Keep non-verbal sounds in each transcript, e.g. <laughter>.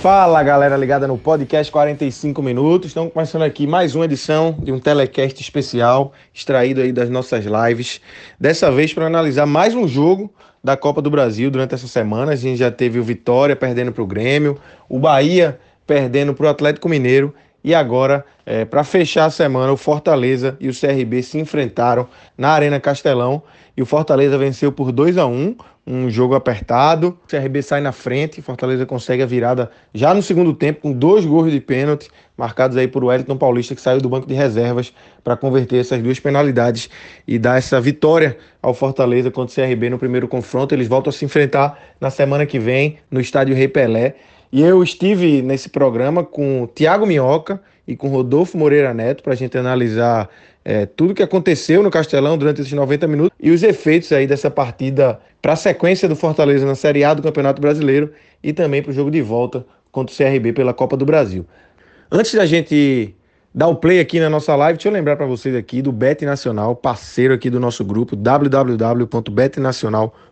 Fala galera ligada no podcast 45 minutos. Estamos começando aqui mais uma edição de um telecast especial extraído aí das nossas lives. Dessa vez para analisar mais um jogo da Copa do Brasil durante essa semana. A gente já teve o Vitória perdendo para o Grêmio, o Bahia perdendo para o Atlético Mineiro e agora, é, para fechar a semana, o Fortaleza e o CRB se enfrentaram na Arena Castelão e o Fortaleza venceu por 2 a 1 um jogo apertado. O CRB sai na frente, Fortaleza consegue a virada já no segundo tempo, com dois gols de pênalti, marcados aí por Wellington Paulista, que saiu do banco de reservas para converter essas duas penalidades e dar essa vitória ao Fortaleza contra o CRB no primeiro confronto. Eles voltam a se enfrentar na semana que vem no estádio Rei Pelé. E eu estive nesse programa com Tiago Minhoca e com Rodolfo Moreira Neto para a gente analisar é, tudo que aconteceu no Castelão durante esses 90 minutos e os efeitos aí dessa partida para a sequência do Fortaleza na Série A do Campeonato Brasileiro e também para o jogo de volta contra o CRB pela Copa do Brasil. Antes da gente dar o play aqui na nossa live, deixa eu lembrar para vocês aqui do Bet Nacional, parceiro aqui do nosso grupo, www.betnacional.com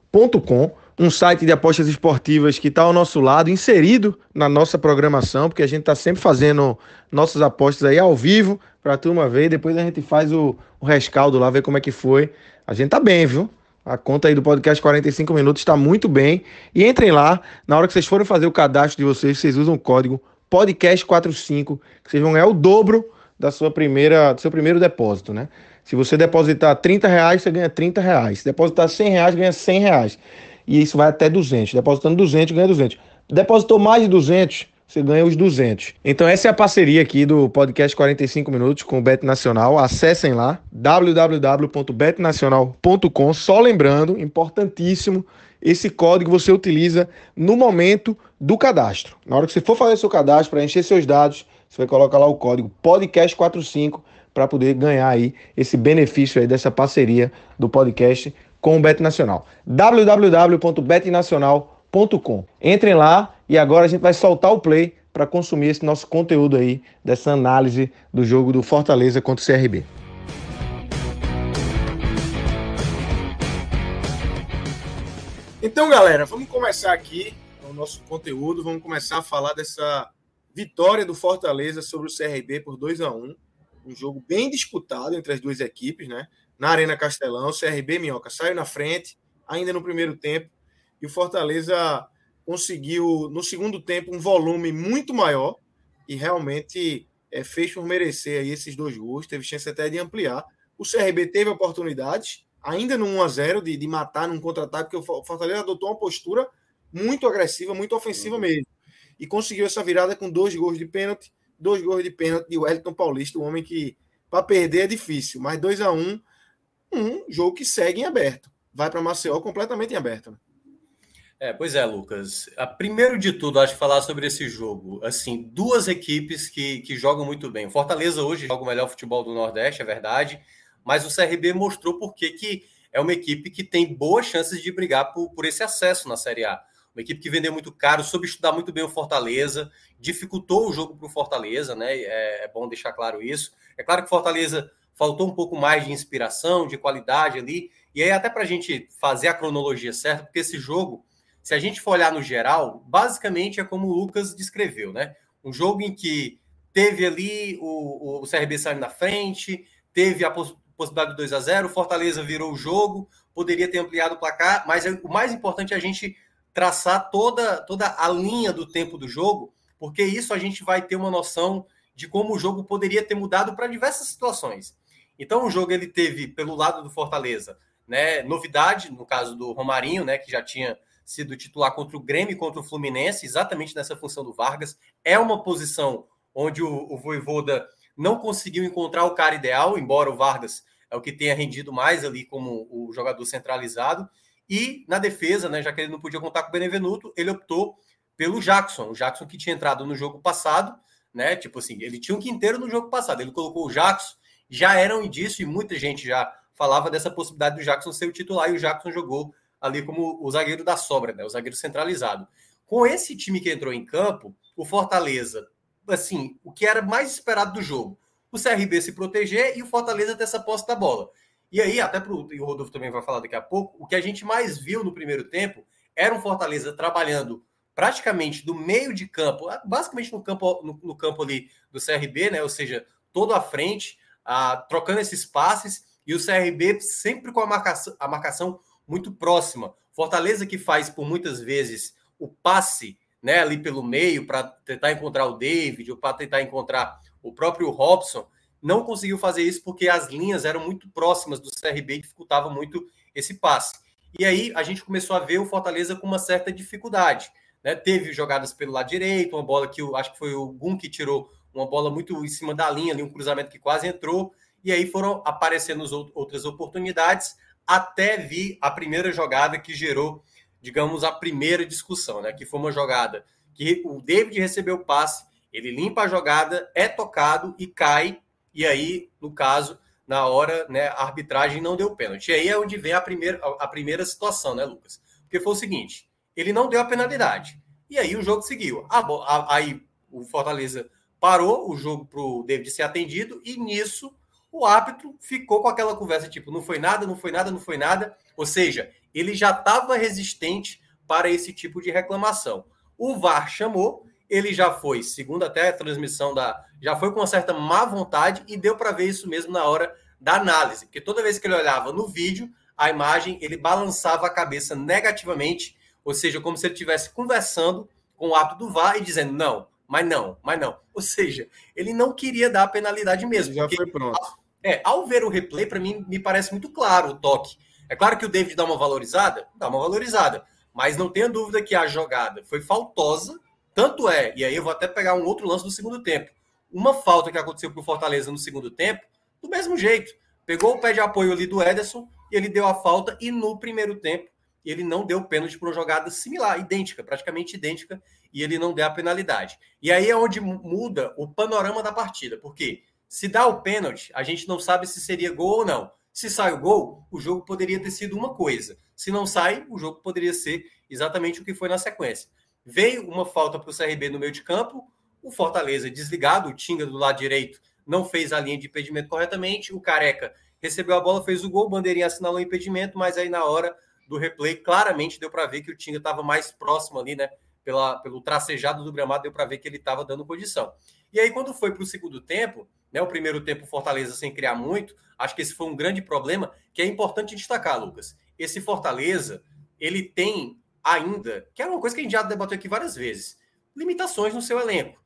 um site de apostas esportivas que está ao nosso lado, inserido na nossa programação, porque a gente está sempre fazendo nossas apostas aí ao vivo para a turma ver, depois a gente faz o, o rescaldo lá, ver como é que foi. A gente tá bem, viu? A conta aí do podcast 45 minutos está muito bem. E entrem lá, na hora que vocês forem fazer o cadastro de vocês, vocês usam o código podcast45, que vocês vão ganhar o dobro da sua primeira, do seu primeiro depósito, né? Se você depositar 30 reais, você ganha 30 reais. Se depositar 100 reais, ganha 100 reais e isso vai até 200. Depositando 200, ganha 200. Depositou mais de 200, você ganha os 200. Então essa é a parceria aqui do podcast 45 minutos com o Bet Nacional. Acessem lá www.betnacional.com. Só lembrando, importantíssimo, esse código você utiliza no momento do cadastro. Na hora que você for fazer seu cadastro para encher seus dados, você vai colocar lá o código podcast45 para poder ganhar aí esse benefício aí dessa parceria do podcast com o Bet Nacional. www.betnacional.com. Entrem lá e agora a gente vai soltar o play para consumir esse nosso conteúdo aí, dessa análise do jogo do Fortaleza contra o CRB. Então, galera, vamos começar aqui o nosso conteúdo. Vamos começar a falar dessa vitória do Fortaleza sobre o CRB por 2 a 1 um jogo bem disputado entre as duas equipes, né? na Arena Castelão. O CRB Minhoca saiu na frente, ainda no primeiro tempo, e o Fortaleza conseguiu, no segundo tempo, um volume muito maior e realmente é, fez por merecer aí esses dois gols. Teve chance até de ampliar. O CRB teve oportunidades, ainda no 1 a 0 de, de matar num contra-ataque, porque o Fortaleza adotou uma postura muito agressiva, muito ofensiva uhum. mesmo. E conseguiu essa virada com dois gols de pênalti, dois gols de pênalti de Wellington Paulista, um homem que para perder é difícil, mas 2 a 1 um jogo que segue em aberto. Vai para Maceió completamente em aberto. Né? É, pois é, Lucas. A, primeiro de tudo, acho que falar sobre esse jogo. Assim, duas equipes que, que jogam muito bem. O Fortaleza hoje joga o melhor futebol do Nordeste, é verdade, mas o CRB mostrou por que é uma equipe que tem boas chances de brigar por, por esse acesso na Série A. Uma equipe que vendeu muito caro, soube estudar muito bem o Fortaleza, dificultou o jogo para o Fortaleza, né? É, é bom deixar claro isso. É claro que o Fortaleza faltou um pouco mais de inspiração, de qualidade ali. E aí, até para a gente fazer a cronologia certa, porque esse jogo, se a gente for olhar no geral, basicamente é como o Lucas descreveu, né? Um jogo em que teve ali o, o CRB saindo na frente, teve a poss possibilidade de 2 a 0 o Fortaleza virou o jogo, poderia ter ampliado o placar, mas é, o mais importante é a gente traçar toda, toda a linha do tempo do jogo, porque isso a gente vai ter uma noção de como o jogo poderia ter mudado para diversas situações. Então o jogo ele teve pelo lado do Fortaleza né? Novidade, no caso do Romarinho, né? Que já tinha sido titular contra o Grêmio e contra o Fluminense, exatamente nessa função do Vargas. É uma posição onde o, o Voivoda não conseguiu encontrar o cara ideal, embora o Vargas é o que tenha rendido mais ali como o jogador centralizado. E na defesa, né, já que ele não podia contar com o Benevenuto, ele optou pelo Jackson, o Jackson que tinha entrado no jogo passado, né? Tipo assim, ele tinha um quinteiro no jogo passado, ele colocou o Jackson, já era um indício e muita gente já falava dessa possibilidade do Jackson ser o titular e o Jackson jogou ali como o zagueiro da sobra, né? O zagueiro centralizado. Com esse time que entrou em campo, o Fortaleza, assim, o que era mais esperado do jogo, o CRB se proteger e o Fortaleza ter essa posse da bola. E aí, até pro, e o Rodolfo também vai falar daqui a pouco, o que a gente mais viu no primeiro tempo era um Fortaleza trabalhando praticamente do meio de campo, basicamente no campo, no, no campo ali do CRB, né? Ou seja, todo à frente, ah, trocando esses passes, e o CRB sempre com a marcação, a marcação muito próxima. Fortaleza que faz por muitas vezes o passe né, ali pelo meio para tentar encontrar o David ou para tentar encontrar o próprio Robson, não conseguiu fazer isso porque as linhas eram muito próximas do CRB e dificultava muito esse passe. E aí a gente começou a ver o Fortaleza com uma certa dificuldade. Né? Teve jogadas pelo lado direito, uma bola que eu acho que foi o Gum que tirou uma bola muito em cima da linha, ali, um cruzamento que quase entrou, e aí foram aparecendo outras oportunidades até vir a primeira jogada que gerou, digamos, a primeira discussão, né? Que foi uma jogada que o David recebeu o passe, ele limpa a jogada, é tocado e cai, e aí, no caso, na hora, né, a arbitragem não deu pênalti. E aí é onde vem a primeira, a primeira situação, né, Lucas? Porque foi o seguinte: ele não deu a penalidade. E aí o jogo seguiu. A, a, aí o Fortaleza parou o jogo para o David ser atendido, e nisso o árbitro ficou com aquela conversa tipo, não foi nada, não foi nada, não foi nada. Ou seja, ele já estava resistente para esse tipo de reclamação. O VAR chamou, ele já foi, segundo até a transmissão da, já foi com uma certa má vontade e deu para ver isso mesmo na hora da análise, porque toda vez que ele olhava no vídeo, a imagem, ele balançava a cabeça negativamente, ou seja, como se ele estivesse conversando com o ato do VAR e dizendo não, mas não, mas não. Ou seja, ele não queria dar a penalidade mesmo. Já foi pronto. É, ao ver o replay, para mim, me parece muito claro o toque. É claro que o David dá uma valorizada, dá uma valorizada, mas não tenha dúvida que a jogada foi faltosa. Tanto é, e aí eu vou até pegar um outro lance do segundo tempo. Uma falta que aconteceu para o Fortaleza no segundo tempo, do mesmo jeito. Pegou o pé de apoio ali do Ederson, e ele deu a falta, e no primeiro tempo ele não deu pênalti para uma jogada similar, idêntica, praticamente idêntica, e ele não deu a penalidade. E aí é onde muda o panorama da partida, porque se dá o pênalti, a gente não sabe se seria gol ou não. Se sai o gol, o jogo poderia ter sido uma coisa. Se não sai, o jogo poderia ser exatamente o que foi na sequência. Veio uma falta para o CRB no meio de campo, o Fortaleza desligado, o Tinga do lado direito não fez a linha de impedimento corretamente, o Careca recebeu a bola, fez o gol, o Bandeirinha assinalou o impedimento, mas aí na hora do replay claramente deu para ver que o Tinga estava mais próximo ali, né? Pela, pelo tracejado do gramado, deu para ver que ele estava dando condição. E aí, quando foi para o segundo tempo, né, o primeiro tempo Fortaleza sem criar muito, acho que esse foi um grande problema, que é importante destacar, Lucas. Esse Fortaleza, ele tem ainda, que é uma coisa que a gente já debateu aqui várias vezes, limitações no seu elenco.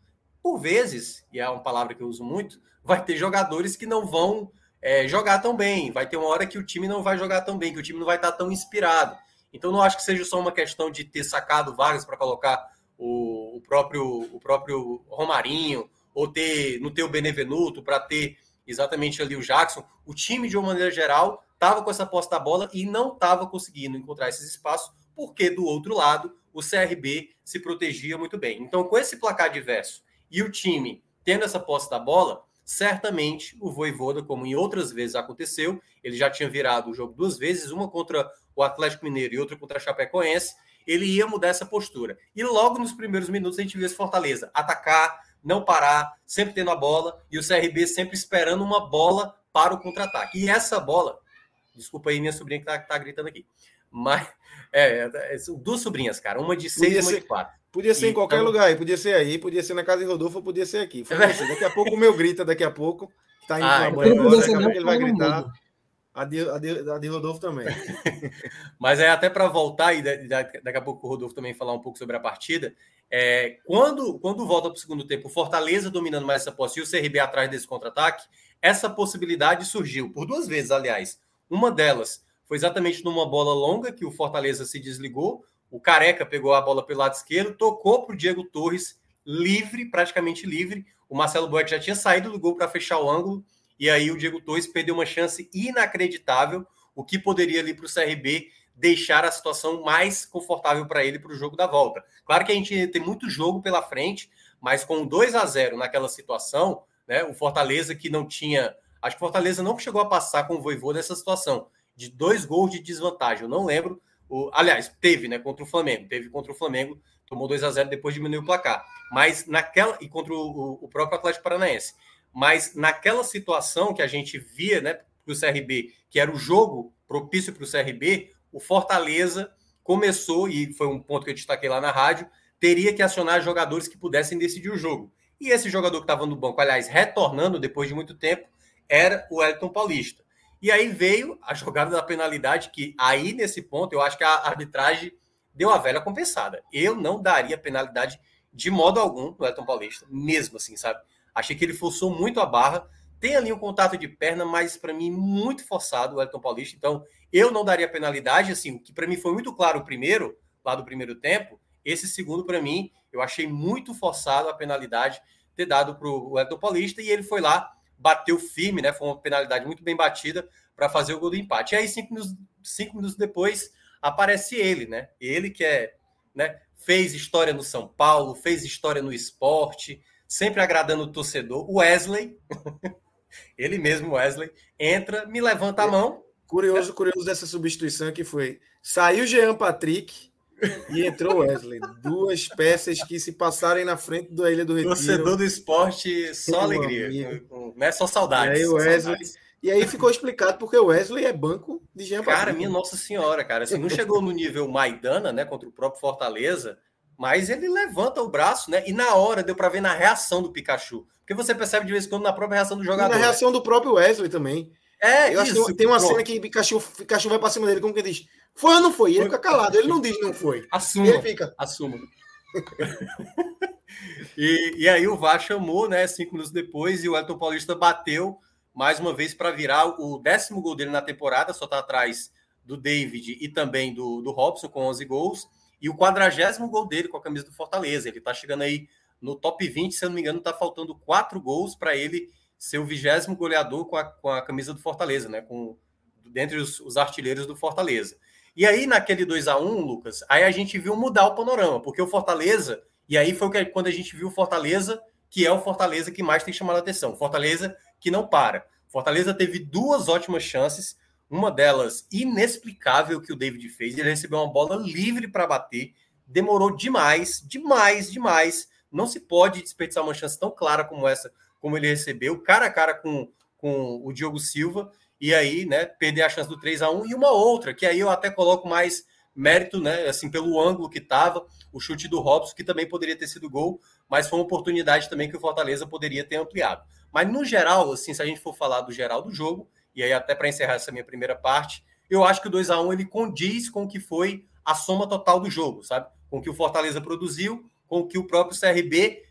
Por vezes, e é uma palavra que eu uso muito, vai ter jogadores que não vão é, jogar tão bem, vai ter uma hora que o time não vai jogar tão bem, que o time não vai estar tão inspirado. Então, não acho que seja só uma questão de ter sacado vagas para colocar o, o, próprio, o próprio Romarinho, ou ter não ter o Benevenuto para ter exatamente ali o Jackson. O time, de uma maneira geral, estava com essa posse da bola e não estava conseguindo encontrar esses espaços, porque do outro lado o CRB se protegia muito bem. Então, com esse placar diverso e o time tendo essa posse da bola, certamente o Voivoda, como em outras vezes aconteceu, ele já tinha virado o jogo duas vezes, uma contra o Atlético Mineiro e outra contra a Chapecoense, ele ia mudar essa postura. E logo nos primeiros minutos a gente viu esse Fortaleza atacar, não parar, sempre tendo a bola, e o CRB sempre esperando uma bola para o contra-ataque. E essa bola, desculpa aí minha sobrinha que tá, tá gritando aqui, mas é, é, duas sobrinhas, cara, uma de seis e uma ser, de quatro. Podia ser em qualquer então... lugar podia ser aí, podia ser na casa de Rodolfo, podia ser aqui. Daqui a pouco o meu grita, daqui a pouco, tá indo ah, banho agora, daqui a pouco ele vai gritar. A de, a, de, a de Rodolfo também. <laughs> Mas é até para voltar e daqui a pouco o Rodolfo também falar um pouco sobre a partida. É, quando, quando volta para o segundo tempo, o Fortaleza dominando mais essa posse e o CRB atrás desse contra-ataque, essa possibilidade surgiu por duas vezes, aliás. Uma delas foi exatamente numa bola longa que o Fortaleza se desligou. O Careca pegou a bola pelo lado esquerdo, tocou para o Diego Torres, livre, praticamente livre. O Marcelo Boeck já tinha saído do gol para fechar o ângulo, e aí o Diego Torres perdeu uma chance inacreditável, o que poderia ali para o CRB deixar a situação mais confortável para ele para o jogo da volta. Claro que a gente tem muito jogo pela frente, mas com 2 a 0 naquela situação, né, o Fortaleza que não tinha. Acho que o Fortaleza não chegou a passar com o Voivô nessa situação, de dois gols de desvantagem. Eu não lembro. O, aliás, teve, né, contra o Flamengo. Teve contra o Flamengo, tomou 2 a 0 depois diminuiu o placar. Mas naquela. E contra o, o próprio Atlético Paranaense. Mas naquela situação que a gente via, né, para o CRB, que era o jogo propício para o CRB, o Fortaleza começou, e foi um ponto que eu destaquei lá na rádio, teria que acionar jogadores que pudessem decidir o jogo. E esse jogador que estava no banco, aliás, retornando depois de muito tempo, era o Elton Paulista. E aí veio a jogada da penalidade, que aí nesse ponto eu acho que a arbitragem deu a velha compensada. Eu não daria penalidade de modo algum no Elton Paulista, mesmo assim, sabe? Achei que ele forçou muito a barra. Tem ali um contato de perna, mas para mim muito forçado o Elton Paulista. Então, eu não daria penalidade, assim, o que para mim foi muito claro o primeiro, lá do primeiro tempo, esse segundo para mim, eu achei muito forçado a penalidade ter dado para o Elton Paulista e ele foi lá, bateu firme, né? Foi uma penalidade muito bem batida para fazer o gol do empate. E aí, cinco minutos, cinco minutos depois, aparece ele, né? Ele que é, né? Fez história no São Paulo, fez história no esporte, sempre agradando o torcedor. Wesley, <laughs> ele mesmo, Wesley, entra, me levanta a mão Curioso, curioso dessa substituição que foi saiu Jean Patrick e entrou Wesley. Duas peças que se passarem na frente da Ilha do Retiro. Torcedor do esporte, só alegria. Não é só saudade. E aí, Wesley, e aí ficou explicado porque o Wesley é banco de Jean. Cara, minha Nossa Senhora, cara. Assim, não chegou no nível Maidana, né, contra o próprio Fortaleza, mas ele levanta o braço, né? E na hora deu para ver na reação do Pikachu. Porque você percebe de vez em quando na própria reação do jogador. E na reação né? do próprio Wesley também. É, eu isso, acho que tem uma pronto. cena que Pikachu, Pikachu vai pra cima dele, como que diz? Foi ou não foi? E ele fica calado, ele não diz não foi. Assuma. Ele fica. Assuma. <laughs> e, e aí o VAR chamou, né? Cinco minutos depois, e o Elton Paulista bateu mais uma vez para virar o décimo gol dele na temporada, só tá atrás do David e também do, do Robson com 11 gols, e o quadragésimo gol dele com a camisa do Fortaleza. Ele tá chegando aí no top 20, se eu não me engano, tá faltando quatro gols para ele ser o vigésimo goleador com a, com a camisa do Fortaleza, né? Com, dentre os, os artilheiros do Fortaleza. E aí, naquele 2 a 1 Lucas, aí a gente viu mudar o panorama, porque o Fortaleza, e aí foi quando a gente viu o Fortaleza, que é o Fortaleza que mais tem chamado a atenção. Fortaleza que não para. Fortaleza teve duas ótimas chances, uma delas inexplicável que o David fez. Ele recebeu uma bola livre para bater, demorou demais, demais, demais. Não se pode desperdiçar uma chance tão clara como essa como ele recebeu, cara a cara com, com o Diogo Silva, e aí, né, perder a chance do 3 a 1 e uma outra, que aí eu até coloco mais mérito, né, assim, pelo ângulo que estava, o chute do Robson, que também poderia ter sido gol, mas foi uma oportunidade também que o Fortaleza poderia ter ampliado. Mas no geral, assim, se a gente for falar do geral do jogo, e aí até para encerrar essa minha primeira parte, eu acho que o 2 a 1 ele condiz com o que foi a soma total do jogo, sabe? Com o que o Fortaleza produziu, com o que o próprio CRB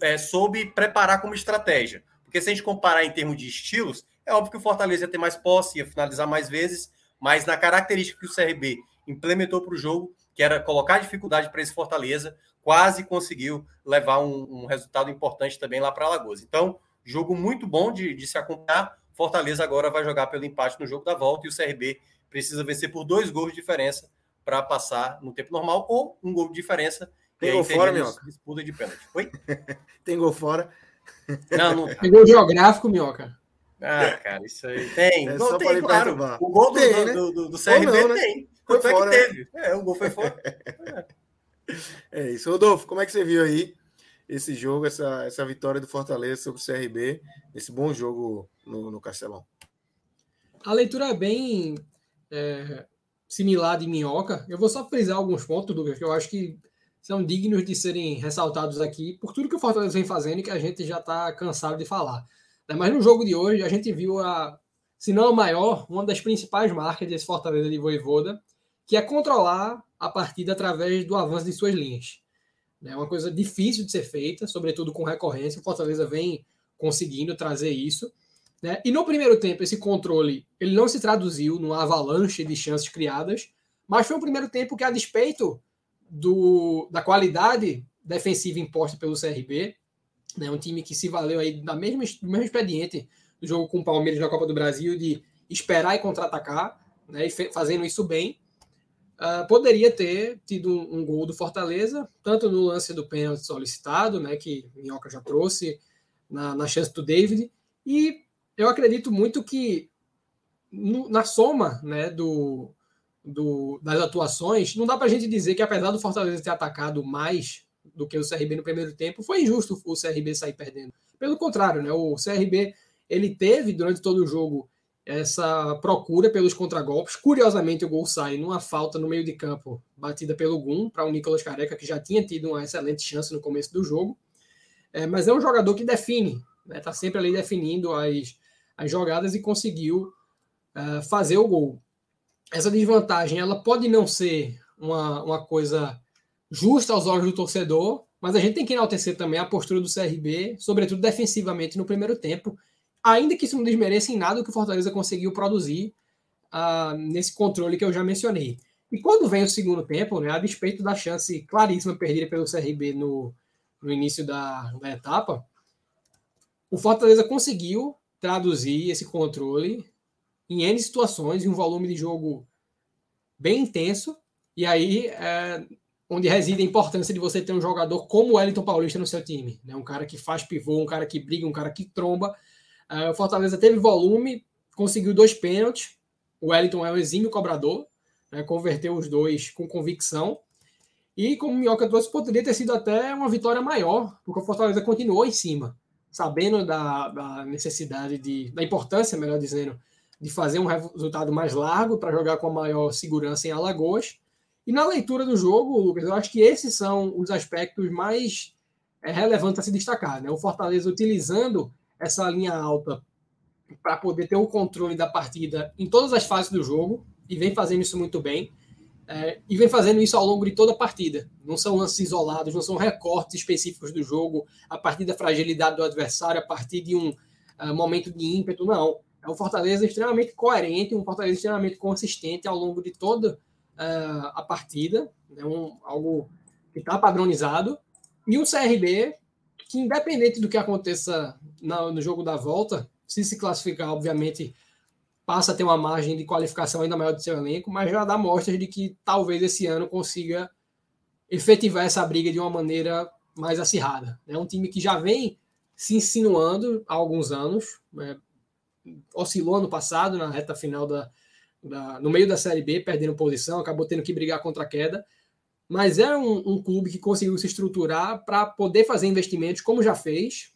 é, soube preparar como estratégia. Porque se a gente comparar em termos de estilos, é óbvio que o Fortaleza ia ter mais posse, ia finalizar mais vezes, mas na característica que o CRB implementou para o jogo, que era colocar dificuldade para esse Fortaleza, quase conseguiu levar um, um resultado importante também lá para Alagoas. Então, jogo muito bom de, de se acompanhar. Fortaleza agora vai jogar pelo empate no jogo da volta e o CRB precisa vencer por dois gols de diferença para passar no tempo normal ou um gol de diferença tem gol fora, Minhoca? Disputa de pênalti. Oi? <laughs> tem gol fora. Não, não. Tem gol geográfico, Minhoca. Ah, cara, isso aí tem. É não, tem, claro. O gol do, tem, né? do, do, do CRB não, né? tem. Foi Quanto fora, é que teve? É, o gol foi fora. <laughs> é isso. Rodolfo, como é que você viu aí esse jogo, essa, essa vitória do Fortaleza sobre o CRB, esse bom jogo no, no Castelão? A leitura é bem é, similar de Minhoca. Eu vou só frisar alguns pontos, Douglas, que eu acho que são dignos de serem ressaltados aqui por tudo que o Fortaleza vem fazendo e que a gente já está cansado de falar. Mas no jogo de hoje, a gente viu a, se não a maior, uma das principais marcas desse Fortaleza de Voivoda, que é controlar a partida através do avanço de suas linhas. É uma coisa difícil de ser feita, sobretudo com recorrência. O Fortaleza vem conseguindo trazer isso. Né? E no primeiro tempo, esse controle ele não se traduziu numa avalanche de chances criadas, mas foi um primeiro tempo que, a despeito do, da qualidade defensiva imposta pelo CRB, né, um time que se valeu aí da mesma, do mesmo expediente do jogo com o Palmeiras na Copa do Brasil, de esperar e contra-atacar, né, e fazendo isso bem, uh, poderia ter tido um, um, gol do Fortaleza, tanto no lance do pênalti solicitado, né, que Minhoca já trouxe, na, na chance do David, e eu acredito muito que no, na soma né, do, do, das atuações, não dá para a gente dizer que apesar do Fortaleza ter atacado mais do que o CRB no primeiro tempo, foi injusto o CRB sair perdendo. Pelo contrário, né, o CRB ele teve durante todo o jogo essa procura pelos contragolpes. Curiosamente, o gol sai numa falta no meio de campo, batida pelo Gum, para o Nicolas Careca, que já tinha tido uma excelente chance no começo do jogo. É, mas é um jogador que define, está né, tá sempre ali definindo as, as jogadas e conseguiu uh, fazer o gol. Essa desvantagem ela pode não ser uma, uma coisa justa aos olhos do torcedor, mas a gente tem que enaltecer também a postura do CRB, sobretudo defensivamente no primeiro tempo, ainda que isso não desmereça em nada o que o Fortaleza conseguiu produzir uh, nesse controle que eu já mencionei. E quando vem o segundo tempo, né, a despeito da chance claríssima perdida pelo CRB no, no início da, da etapa, o Fortaleza conseguiu traduzir esse controle em N situações, em um volume de jogo bem intenso, e aí é onde reside a importância de você ter um jogador como o Wellington Paulista no seu time. Né? Um cara que faz pivô, um cara que briga, um cara que tromba. É, o Fortaleza teve volume, conseguiu dois pênaltis. O Wellington é um exímio cobrador, né? converteu os dois com convicção. E como o Minhoca trouxe, poderia ter sido até uma vitória maior, porque o Fortaleza continuou em cima sabendo da, da necessidade de, da importância, melhor dizendo, de fazer um resultado mais largo para jogar com a maior segurança em Alagoas. E na leitura do jogo, Lucas, eu acho que esses são os aspectos mais é, relevantes a se destacar. Né? O Fortaleza utilizando essa linha alta para poder ter o controle da partida em todas as fases do jogo, e vem fazendo isso muito bem. É, e vem fazendo isso ao longo de toda a partida. Não são lances isolados, não são recortes específicos do jogo, a partir da fragilidade do adversário, a partir de um uh, momento de ímpeto, não. É um Fortaleza extremamente coerente, um Fortaleza extremamente consistente ao longo de toda uh, a partida, é um, algo que está padronizado. E um CRB que, independente do que aconteça no, no jogo da volta, se se classificar, obviamente, passa a ter uma margem de qualificação ainda maior do seu elenco, mas já dá mostras de que talvez esse ano consiga efetivar essa briga de uma maneira mais acirrada. É um time que já vem se insinuando há alguns anos, né? Oscilou ano passado na reta final da, da, no meio da Série B, perdendo posição, acabou tendo que brigar contra a queda, mas é um, um clube que conseguiu se estruturar para poder fazer investimentos como já fez,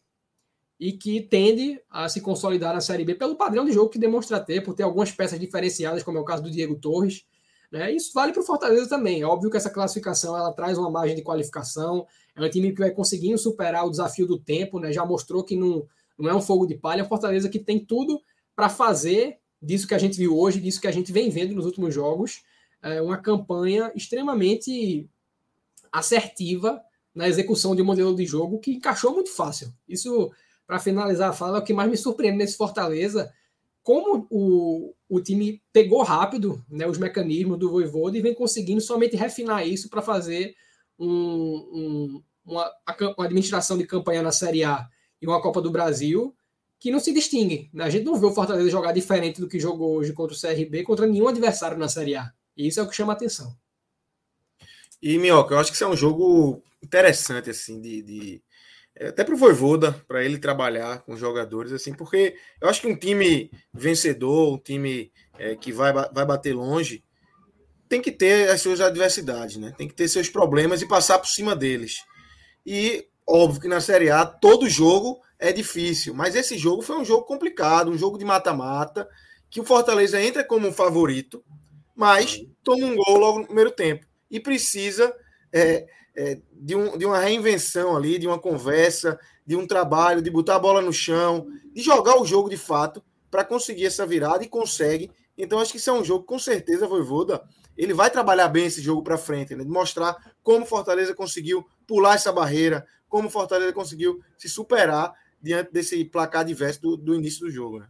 e que tende a se consolidar na Série B pelo padrão de jogo que demonstra ter, por ter algumas peças diferenciadas, como é o caso do Diego Torres. Né? Isso vale para o Fortaleza também. É óbvio que essa classificação ela traz uma margem de qualificação, é um time que vai conseguindo superar o desafio do tempo, né? já mostrou que não, não é um fogo de palha, é um Fortaleza que tem tudo para fazer disso que a gente viu hoje, disso que a gente vem vendo nos últimos jogos, é uma campanha extremamente assertiva na execução de um modelo de jogo que encaixou muito fácil. Isso para finalizar a fala, é o que mais me surpreende nesse Fortaleza, como o, o time pegou rápido né, os mecanismos do Voivoda e vem conseguindo somente refinar isso para fazer um, um, uma, uma, administração de campanha na Série A e uma Copa do Brasil que não se distingue. Né? A gente não vê o Fortaleza jogar diferente do que jogou hoje contra o CRB, contra nenhum adversário na Série A. E isso é o que chama a atenção. E, Minhoca, eu acho que isso é um jogo interessante, assim, de, de é, até para o Voivoda, para ele trabalhar com os jogadores, assim, porque eu acho que um time vencedor, um time é, que vai, vai bater longe, tem que ter as suas adversidades, né? Tem que ter seus problemas e passar por cima deles. E óbvio que na Série A todo jogo é difícil, mas esse jogo foi um jogo complicado, um jogo de mata-mata, que o Fortaleza entra como um favorito, mas toma um gol logo no primeiro tempo e precisa é, é, de, um, de uma reinvenção ali, de uma conversa, de um trabalho, de botar a bola no chão, de jogar o jogo de fato para conseguir essa virada e consegue. Então acho que isso é um jogo com certeza Voivoda ele vai trabalhar bem esse jogo para frente, né? de mostrar como Fortaleza conseguiu pular essa barreira, como Fortaleza conseguiu se superar diante desse placar diverso do, do início do jogo. Né?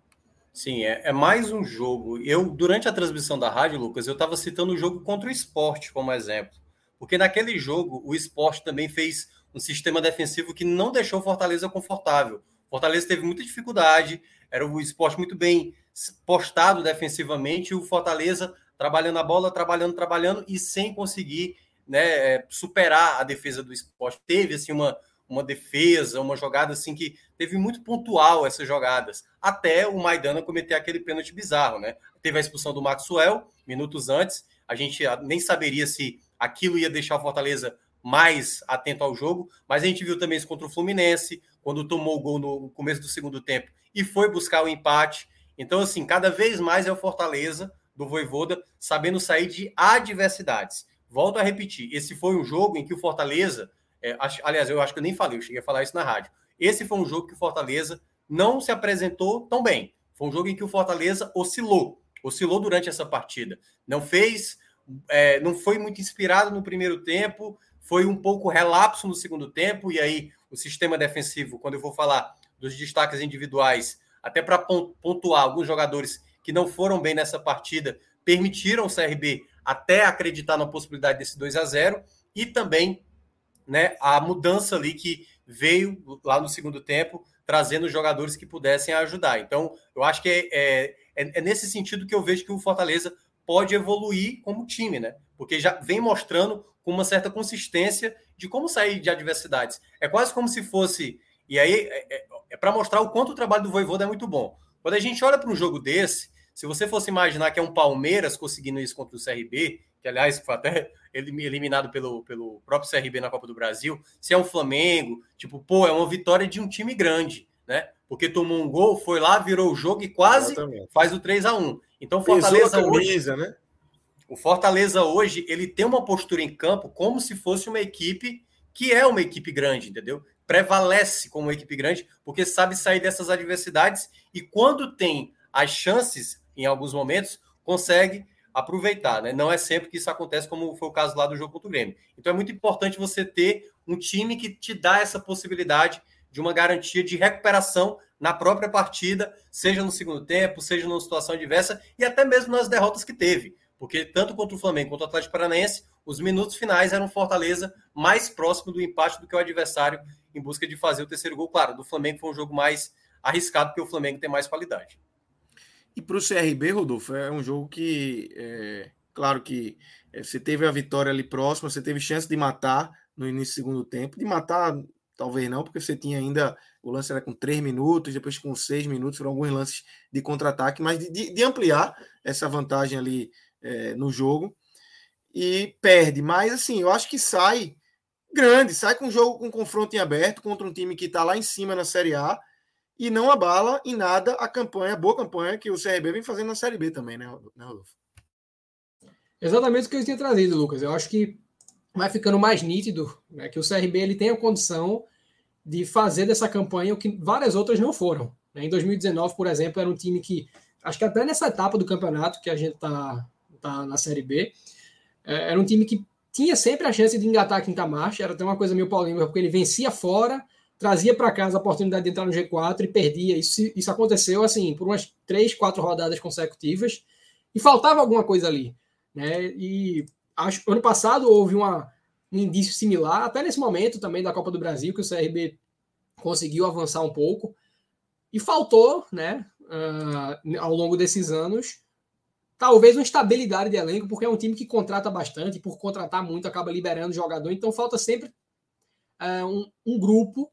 Sim, é, é, mais um jogo. Eu, durante a transmissão da rádio, Lucas, eu estava citando o jogo contra o esporte como exemplo. Porque naquele jogo, o esporte também fez um sistema defensivo que não deixou Fortaleza confortável. Fortaleza teve muita dificuldade, era o esporte muito bem postado defensivamente, e o Fortaleza trabalhando a bola, trabalhando, trabalhando, e sem conseguir né, é, superar a defesa do esporte. Teve assim uma, uma defesa, uma jogada assim que teve muito pontual essas jogadas, até o Maidana cometer aquele pênalti bizarro, né? Teve a expulsão do Maxwell minutos antes, a gente nem saberia se aquilo ia deixar o Fortaleza mais atento ao jogo, mas a gente viu também isso contra o Fluminense, quando tomou o gol no começo do segundo tempo e foi buscar o empate. Então, assim, cada vez mais é o Fortaleza do Voivoda sabendo sair de adversidades. Volto a repetir, esse foi um jogo em que o Fortaleza, é, aliás, eu acho que eu nem falei, eu cheguei a falar isso na rádio. Esse foi um jogo que o Fortaleza não se apresentou tão bem. Foi um jogo em que o Fortaleza oscilou, oscilou durante essa partida. Não fez, é, não foi muito inspirado no primeiro tempo, foi um pouco relapso no segundo tempo, e aí o sistema defensivo, quando eu vou falar dos destaques individuais, até para pontuar alguns jogadores que não foram bem nessa partida, permitiram o CRB até acreditar na possibilidade desse 2 a 0 e também né, a mudança ali que veio lá no segundo tempo, trazendo jogadores que pudessem ajudar. Então, eu acho que é, é, é, nesse sentido que eu vejo que o Fortaleza pode evoluir como time, né? Porque já vem mostrando com uma certa consistência de como sair de adversidades. É quase como se fosse. E aí é, é, é para mostrar o quanto o trabalho do Voivoda é muito bom. Quando a gente olha para um jogo desse, se você fosse imaginar que é um Palmeiras conseguindo isso contra o CRB, que aliás foi até eliminado pelo, pelo próprio CRB na Copa do Brasil, se é um Flamengo, tipo, pô, é uma vitória de um time grande, né? Porque tomou um gol, foi lá, virou o jogo e quase Exatamente. faz o 3 a 1 Então, Fortaleza camisa, hoje, né? O Fortaleza hoje, ele tem uma postura em campo como se fosse uma equipe que é uma equipe grande, entendeu? Prevalece como uma equipe grande, porque sabe sair dessas adversidades e quando tem as chances, em alguns momentos, consegue aproveitar, né? Não é sempre que isso acontece, como foi o caso lá do jogo contra o Grêmio. Então é muito importante você ter um time que te dá essa possibilidade de uma garantia de recuperação na própria partida, seja no segundo tempo, seja numa situação adversa e até mesmo nas derrotas que teve porque tanto contra o Flamengo quanto o Atlético Paranaense, os minutos finais eram Fortaleza mais próximo do empate do que o adversário em busca de fazer o terceiro gol. Claro, do Flamengo foi um jogo mais arriscado, porque o Flamengo tem mais qualidade. E para o CRB, Rodolfo, é um jogo que, é, claro que é, você teve a vitória ali próxima, você teve chance de matar no início do segundo tempo, de matar talvez não, porque você tinha ainda o lance era com três minutos, depois com seis minutos, foram alguns lances de contra-ataque, mas de, de, de, ampliar essa vantagem ali é, no jogo e perde. Mas assim, eu acho que sai grande, sai com um jogo com confronto em aberto contra um time que está lá em cima na Série A e não abala em nada a campanha, a boa campanha que o CRB vem fazendo na Série B também, né, né Rodolfo? Exatamente o que eu tinha trazido, Lucas. Eu acho que vai ficando mais nítido né, que o CRB ele tem a condição de fazer dessa campanha o que várias outras não foram. Né? Em 2019, por exemplo, era um time que, acho que até nessa etapa do campeonato que a gente está tá na Série B. É, era um time que tinha sempre a chance de engatar a quinta marcha, era até uma coisa meio polêmica, porque ele vencia fora, trazia para casa a oportunidade de entrar no G4 e perdia. Isso, isso aconteceu assim por umas três, quatro rodadas consecutivas e faltava alguma coisa ali. Né? E acho ano passado houve uma, um indício similar, até nesse momento também da Copa do Brasil, que o CRB conseguiu avançar um pouco. E faltou, né, uh, ao longo desses anos, Talvez uma estabilidade de elenco, porque é um time que contrata bastante, e por contratar muito acaba liberando jogador, então falta sempre é, um, um, grupo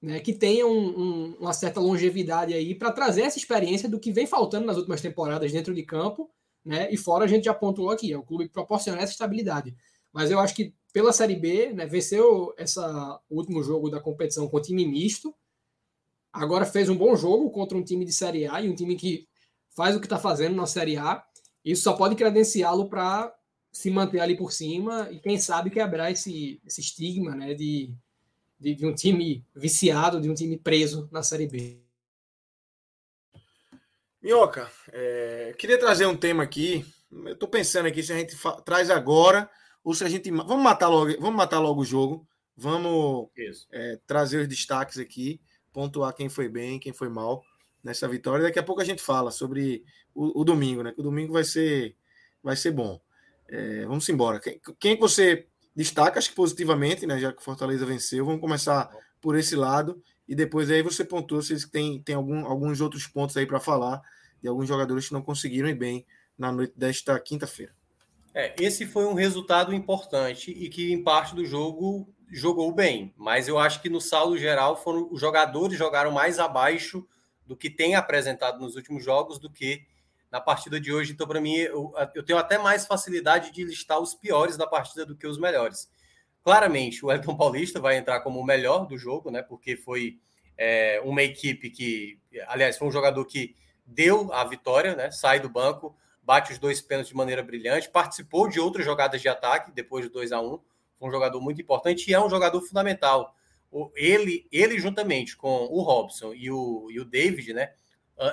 né, que tenha um, um, uma certa longevidade aí para trazer essa experiência do que vem faltando nas últimas temporadas dentro de campo, né? E fora a gente já pontuou aqui, é o clube que proporciona essa estabilidade. Mas eu acho que pela Série B, né, venceu essa último jogo da competição com time misto. Agora fez um bom jogo contra um time de Série A e um time que faz o que está fazendo na Série A, isso só pode credenciá-lo para se manter ali por cima e, quem sabe, quebrar esse, esse estigma né, de, de, de um time viciado, de um time preso na Série B. Minhoca, é, queria trazer um tema aqui. Eu estou pensando aqui se a gente traz agora ou se a gente. Vamos matar logo, vamos matar logo o jogo. Vamos é, trazer os destaques aqui, pontuar quem foi bem, quem foi mal nessa vitória. Daqui a pouco a gente fala sobre o, o domingo, né? Que o domingo vai ser, vai ser bom. É, vamos embora. Quem, quem você destaca, acho que positivamente, né? Já que Fortaleza venceu, vamos começar por esse lado e depois aí você pontua se tem, tem algum, alguns outros pontos aí para falar de alguns jogadores que não conseguiram ir bem na noite desta quinta-feira. É, esse foi um resultado importante e que em parte do jogo jogou bem, mas eu acho que no saldo geral foram os jogadores jogaram mais abaixo do que tem apresentado nos últimos jogos do que na partida de hoje. Então, para mim, eu, eu, tenho até mais facilidade de listar os piores da partida do que os melhores. Claramente, o Elton Paulista vai entrar como o melhor do jogo, né? Porque foi é, uma equipe que, aliás, foi um jogador que deu a vitória, né? Sai do banco, bate os dois pênaltis de maneira brilhante, participou de outras jogadas de ataque depois de 2 a 1 um, foi um jogador muito importante e é um jogador fundamental. Ele, ele juntamente com o Robson e o, e o David, né?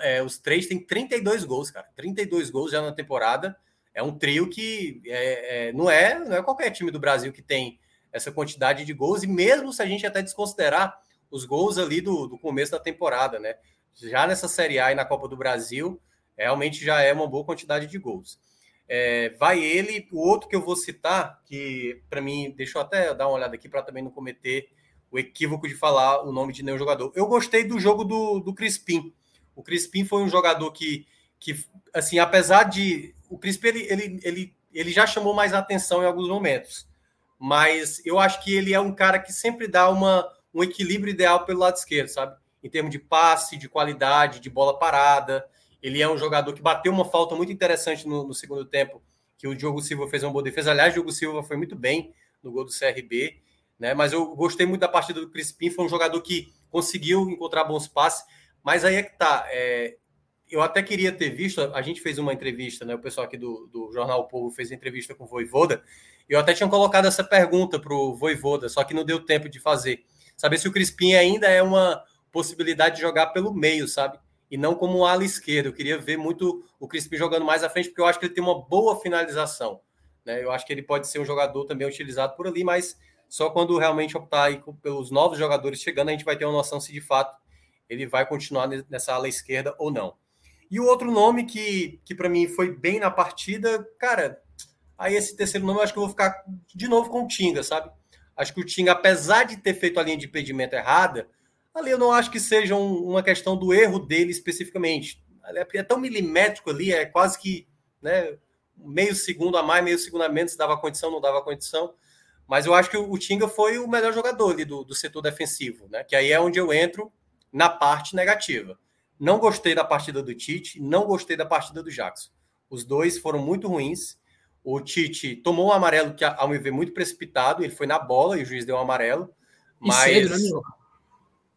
É, os três têm 32 gols, cara. 32 gols já na temporada. É um trio que é, é, não, é, não é qualquer time do Brasil que tem essa quantidade de gols, e mesmo se a gente até desconsiderar os gols ali do, do começo da temporada, né? Já nessa Série A e na Copa do Brasil, realmente já é uma boa quantidade de gols. É, vai ele, o outro que eu vou citar, que para mim, deixa eu até dar uma olhada aqui para também não cometer o equívoco de falar o nome de nenhum jogador. Eu gostei do jogo do, do Crispim. O Crispim foi um jogador que, que assim, apesar de. O Crispim ele, ele, ele, ele já chamou mais atenção em alguns momentos, mas eu acho que ele é um cara que sempre dá uma, um equilíbrio ideal pelo lado esquerdo, sabe? Em termos de passe, de qualidade, de bola parada. Ele é um jogador que bateu uma falta muito interessante no, no segundo tempo, que o Diogo Silva fez uma boa defesa. Aliás, o Diogo Silva foi muito bem no gol do CRB, né? Mas eu gostei muito da partida do Crispim, foi um jogador que conseguiu encontrar bons passes, mas aí é que tá. É, eu até queria ter visto, a gente fez uma entrevista, né? O pessoal aqui do, do Jornal o Povo fez entrevista com o Voivoda, eu até tinha colocado essa pergunta para o Voivoda, só que não deu tempo de fazer. Saber se o Crispim ainda é uma possibilidade de jogar pelo meio, sabe? e não como um ala esquerdo. Eu queria ver muito o Crispim jogando mais à frente, porque eu acho que ele tem uma boa finalização. Né? Eu acho que ele pode ser um jogador também utilizado por ali, mas só quando realmente optar pelos novos jogadores chegando, a gente vai ter uma noção se de fato ele vai continuar nessa ala esquerda ou não. E o outro nome que, que para mim foi bem na partida, cara, aí esse terceiro nome eu acho que eu vou ficar de novo com o Tinga, sabe? Acho que o Tinga, apesar de ter feito a linha de impedimento errada, Ali eu não acho que seja um, uma questão do erro dele especificamente. É, é tão milimétrico ali, é quase que né, meio segundo a mais, meio segundo a menos, se dava condição, não dava condição. Mas eu acho que o Tinga foi o melhor jogador ali do, do setor defensivo, né? Que aí é onde eu entro na parte negativa. Não gostei da partida do Tite, não gostei da partida do Jackson. Os dois foram muito ruins. O Tite tomou um amarelo que, ao me ver, muito precipitado. Ele foi na bola e o juiz deu um amarelo. Mas... E cedo, né,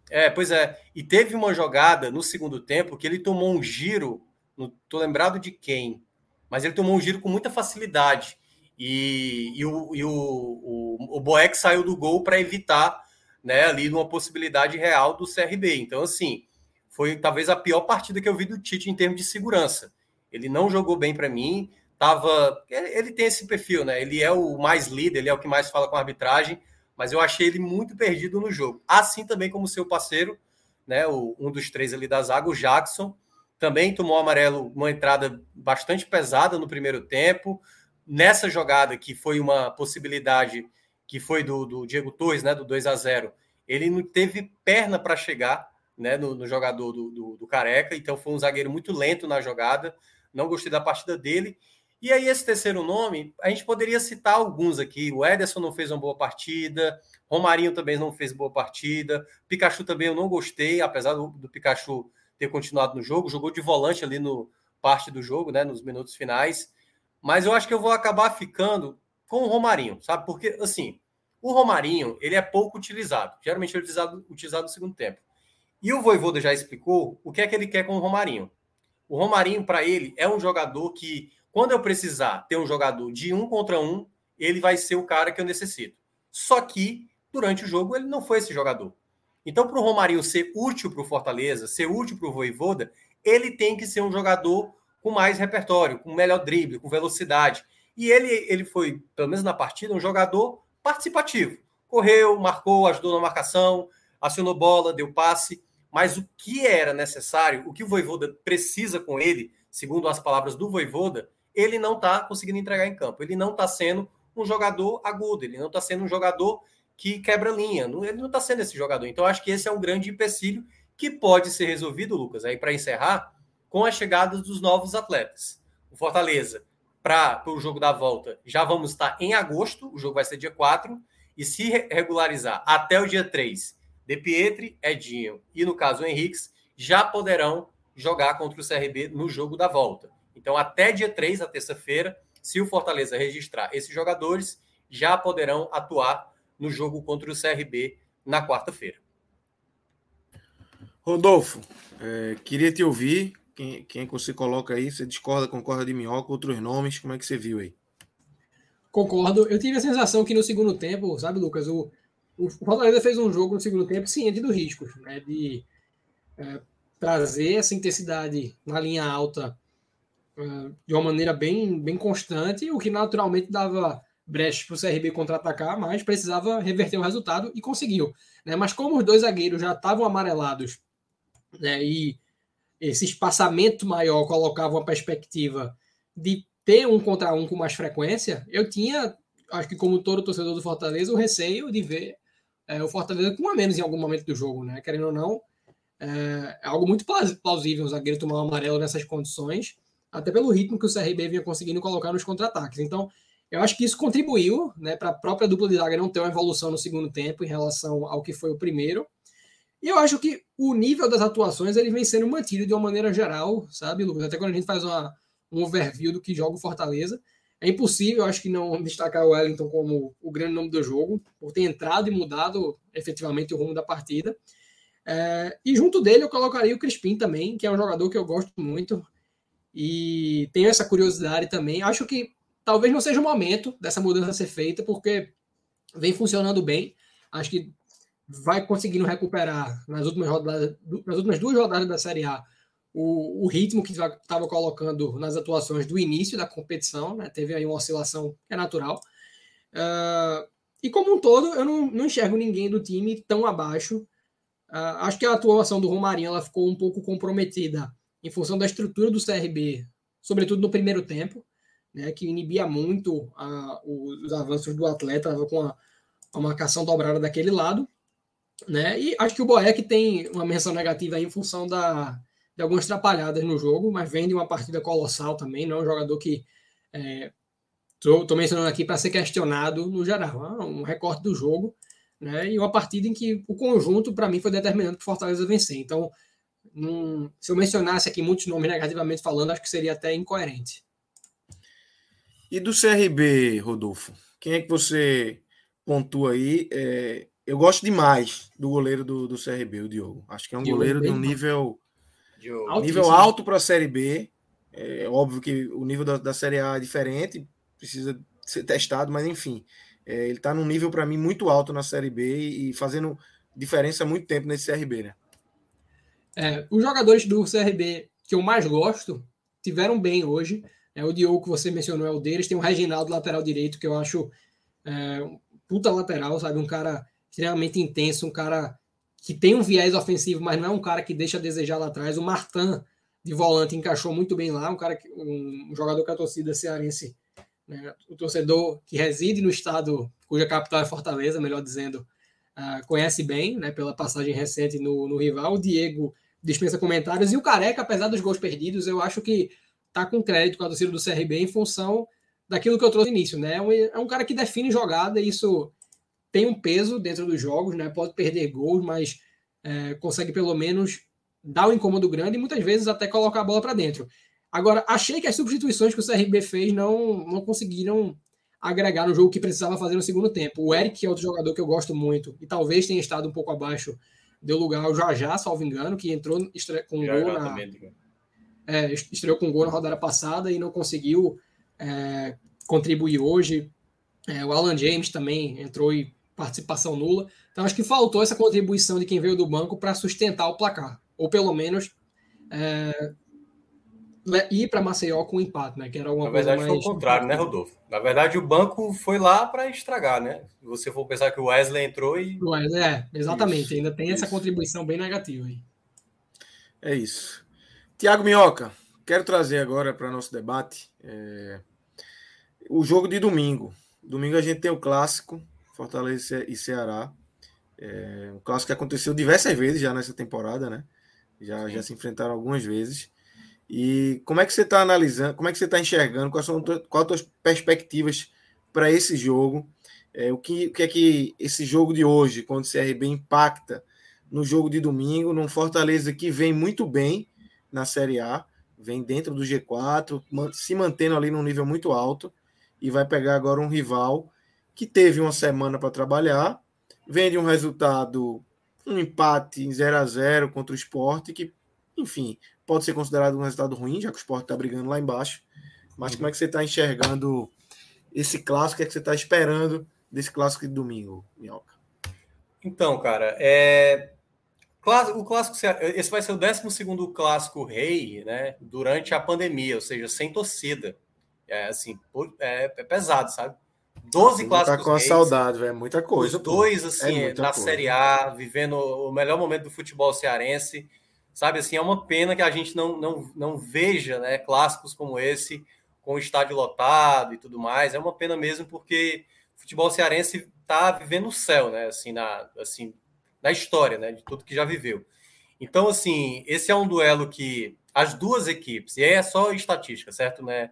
é, pois é. E teve uma jogada no segundo tempo que ele tomou um giro, não tô lembrado de quem, mas ele tomou um giro com muita facilidade. E, e, o, e o, o, o Boeck saiu do gol para evitar né, ali uma possibilidade real do CRB. Então, assim, foi talvez a pior partida que eu vi do Tite em termos de segurança. Ele não jogou bem para mim, tava. Ele, ele, tem esse perfil, né? Ele é o mais líder, ele é o que mais fala com a arbitragem mas eu achei ele muito perdido no jogo. Assim também como seu parceiro, né, o, um dos três ali da zaga, o Jackson, também tomou amarelo, uma entrada bastante pesada no primeiro tempo. Nessa jogada, que foi uma possibilidade, que foi do, do Diego Torres, né, do 2 a 0 ele não teve perna para chegar né, no, no jogador do, do, do Careca, então foi um zagueiro muito lento na jogada. Não gostei da partida dele. E aí, esse terceiro nome, a gente poderia citar alguns aqui. O Ederson não fez uma boa partida, Romarinho também não fez boa partida, Pikachu também eu não gostei, apesar do, do Pikachu ter continuado no jogo, jogou de volante ali no parte do jogo, né, nos minutos finais. Mas eu acho que eu vou acabar ficando com o Romarinho, sabe? Porque, assim, o Romarinho, ele é pouco utilizado. Geralmente é utilizado, utilizado no segundo tempo. E o Voivoda já explicou o que é que ele quer com o Romarinho. O Romarinho, para ele, é um jogador que quando eu precisar ter um jogador de um contra um, ele vai ser o cara que eu necessito. Só que, durante o jogo, ele não foi esse jogador. Então, para o Romarinho ser útil para o Fortaleza, ser útil para o Voivoda, ele tem que ser um jogador com mais repertório, com melhor drible, com velocidade. E ele, ele foi, pelo menos na partida, um jogador participativo. Correu, marcou, ajudou na marcação, acionou bola, deu passe. Mas o que era necessário, o que o Voivoda precisa com ele, segundo as palavras do Voivoda, ele não está conseguindo entregar em campo. Ele não está sendo um jogador agudo, ele não está sendo um jogador que quebra linha. Ele não está sendo esse jogador. Então, acho que esse é um grande empecilho que pode ser resolvido, Lucas, aí para encerrar, com a chegada dos novos atletas. O Fortaleza, para o jogo da volta, já vamos estar em agosto, o jogo vai ser dia 4, e se regularizar até o dia 3, De Pietri, Edinho e, no caso, o Henriques, já poderão jogar contra o CRB no jogo da volta. Então, até dia 3, a terça-feira, se o Fortaleza registrar esses jogadores, já poderão atuar no jogo contra o CRB na quarta-feira. Rodolfo, é, queria te ouvir. Quem, quem é você coloca aí? Você discorda, concorda de minhoca, outros nomes? Como é que você viu aí? Concordo. Eu tive a sensação que no segundo tempo, sabe, Lucas, o, o Fortaleza fez um jogo no segundo tempo ciente do risco, né? De é, trazer essa intensidade na linha alta é, de uma maneira bem, bem constante, o que naturalmente dava brecha para o CRB contra-atacar, mas precisava reverter o resultado e conseguiu. Né? Mas como os dois zagueiros já estavam amarelados né, e esse espaçamento maior colocava uma perspectiva de ter um contra um com mais frequência, eu tinha, acho que como todo torcedor do Fortaleza, o receio de ver é, o Fortaleza com a menos em algum momento do jogo, né? Querendo ou não, é, é algo muito plausível o zagueiro tomar um amarelo nessas condições, até pelo ritmo que o CRB vinha conseguindo colocar nos contra-ataques. Então, eu acho que isso contribuiu né, para a própria dupla de zaga não ter uma evolução no segundo tempo em relação ao que foi o primeiro. E eu acho que o nível das atuações ele vem sendo mantido de uma maneira geral, sabe, Lucas? Até quando a gente faz uma, um overview do que joga o Fortaleza, é impossível, acho que não <laughs> destacar o Wellington como o grande nome do jogo, por ter entrado e mudado efetivamente o rumo da partida. É, e junto dele eu colocaria o Crispim também, que é um jogador que eu gosto muito e tenho essa curiosidade também. Acho que talvez não seja o momento dessa mudança ser feita, porque vem funcionando bem. Acho que vai conseguindo recuperar nas últimas, rodadas, nas últimas duas rodadas da Série A o, o ritmo que estava colocando nas atuações do início da competição, né? teve aí uma oscilação que é natural. Uh, e como um todo, eu não, não enxergo ninguém do time tão abaixo. Uh, acho que a atuação do Romarinho ela ficou um pouco comprometida em função da estrutura do CRB, sobretudo no primeiro tempo, né, que inibia muito os avanços do atleta com a, a marcação dobrada daquele lado. Né? E acho que o Boeck tem uma menção negativa aí em função da, de algumas atrapalhadas no jogo, mas vem de uma partida colossal também, não é um jogador que estou é, mencionando aqui para ser questionado no geral, é um recorte do jogo, né? E uma partida em que o conjunto, para mim, foi determinante para Fortaleza vencer. Então, num, se eu mencionasse aqui muitos nomes negativamente falando, acho que seria até incoerente. E do CRB, Rodolfo? Quem é que você pontua aí? É, eu gosto demais do goleiro do, do CRB, o Diogo. Acho que é um Diogo goleiro de um nível, nível alto para a Série B. É óbvio que o nível da, da, Série A é diferente, precisa ser testado, mas enfim. É, ele está num nível, para mim, muito alto na Série B e, e fazendo diferença há muito tempo nesse CRB, né? É, os jogadores do CRB que eu mais gosto tiveram bem hoje. É, o Diogo que você mencionou é o deles. Tem o Reginaldo, lateral direito, que eu acho é, um puta lateral, sabe? Um cara extremamente intenso, um cara que tem um viés ofensivo, mas não é um cara que deixa a desejar lá atrás. O Martin, de volante, encaixou muito bem lá, um cara que, um jogador que a torcida cearense, né, o torcedor que reside no estado cuja capital é Fortaleza, melhor dizendo, uh, conhece bem, né, pela passagem recente no, no rival. O Diego dispensa comentários e o Careca, apesar dos gols perdidos, eu acho que tá com crédito com a torcida do CRB em função daquilo que eu trouxe no início, né? É um cara que define jogada, e isso tem um peso dentro dos jogos, né? Pode perder gols, mas é, consegue pelo menos dar um incômodo grande e muitas vezes até colocar a bola para dentro. Agora, achei que as substituições que o CRB fez não, não conseguiram agregar no jogo que precisava fazer no segundo tempo. O Eric, que é outro jogador que eu gosto muito e talvez tenha estado um pouco abaixo, deu lugar ao Jajá, salvo engano, que entrou com gol na, é, estreou com gol na rodada passada e não conseguiu é, contribuir hoje. É, o Alan James também entrou e participação nula. Então acho que faltou essa contribuição de quem veio do banco para sustentar o placar, ou pelo menos é, ir para Maceió com um empate, né? Que era uma Na verdade foi o contrário, né, Rodolfo? Na verdade o banco foi lá para estragar, né? Se você for pensar que o Wesley entrou e Wesley, é, exatamente. Isso, Ainda tem isso. essa contribuição bem negativa aí. É isso. Tiago Minhoca, quero trazer agora para nosso debate é, o jogo de domingo. Domingo a gente tem o clássico, Fortaleza e Ceará. É, um clássico que aconteceu diversas vezes já nessa temporada, né? Já, já se enfrentaram algumas vezes. E como é que você está analisando, como é que você está enxergando, quais são quais as tuas perspectivas para esse jogo? É, o, que, o que é que esse jogo de hoje, quando o CRB impacta no jogo de domingo, num Fortaleza que vem muito bem na Série A, vem dentro do G4, se mantendo ali num nível muito alto, e vai pegar agora um rival que teve uma semana para trabalhar, vem de um resultado, um empate em 0 a 0 contra o esporte, que, enfim, pode ser considerado um resultado ruim, já que o esporte está brigando lá embaixo. Mas como é que você está enxergando esse clássico? O que, é que você está esperando desse clássico de domingo, Minhoca? Então, cara, é... o clássico, esse vai ser o 12 clássico rei, né? Durante a pandemia, ou seja, sem torcida. É assim, é, é pesado, sabe? 12 tá clássicos. Tá com a saudade, velho. Muita coisa. Os dois, assim, é na coisa. Série A, vivendo o melhor momento do futebol cearense. Sabe assim, é uma pena que a gente não, não, não veja né, clássicos como esse, com o estádio lotado e tudo mais. É uma pena mesmo, porque o futebol cearense está vivendo o céu, né? Assim, na, assim, na história, né? De tudo que já viveu. Então, assim, esse é um duelo que as duas equipes, e aí é só estatística, certo? Né?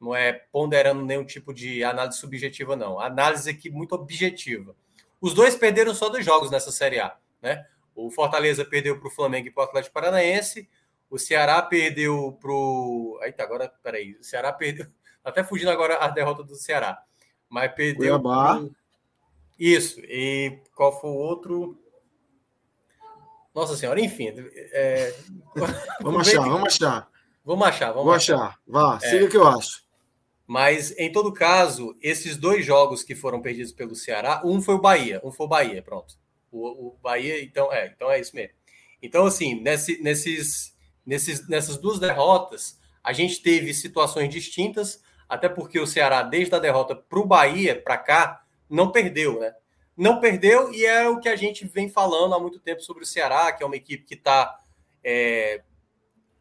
Não é ponderando nenhum tipo de análise subjetiva, não. Análise aqui muito objetiva. Os dois perderam só dois jogos nessa Série A, né? O Fortaleza perdeu para o Flamengo e para o Atlético Paranaense. O Ceará perdeu para o. Eita, agora, peraí. O Ceará perdeu. <laughs> Até fugindo agora a derrota do Ceará. Mas perdeu. Cuiabá. Pro... Isso. E qual foi o outro? Nossa Senhora, enfim. É... <laughs> vamos achar, vamos achar. Vamos achar, vamos Vou achar. achar. Vá, é. siga que eu acho. Mas, em todo caso, esses dois jogos que foram perdidos pelo Ceará, um foi o Bahia, um foi o Bahia, pronto. O, o Bahia, então é, então é isso mesmo. Então, assim, nesse, nesses, nesses, nessas duas derrotas, a gente teve situações distintas, até porque o Ceará, desde a derrota para o Bahia para cá, não perdeu, né? Não perdeu, e é o que a gente vem falando há muito tempo sobre o Ceará, que é uma equipe que está é,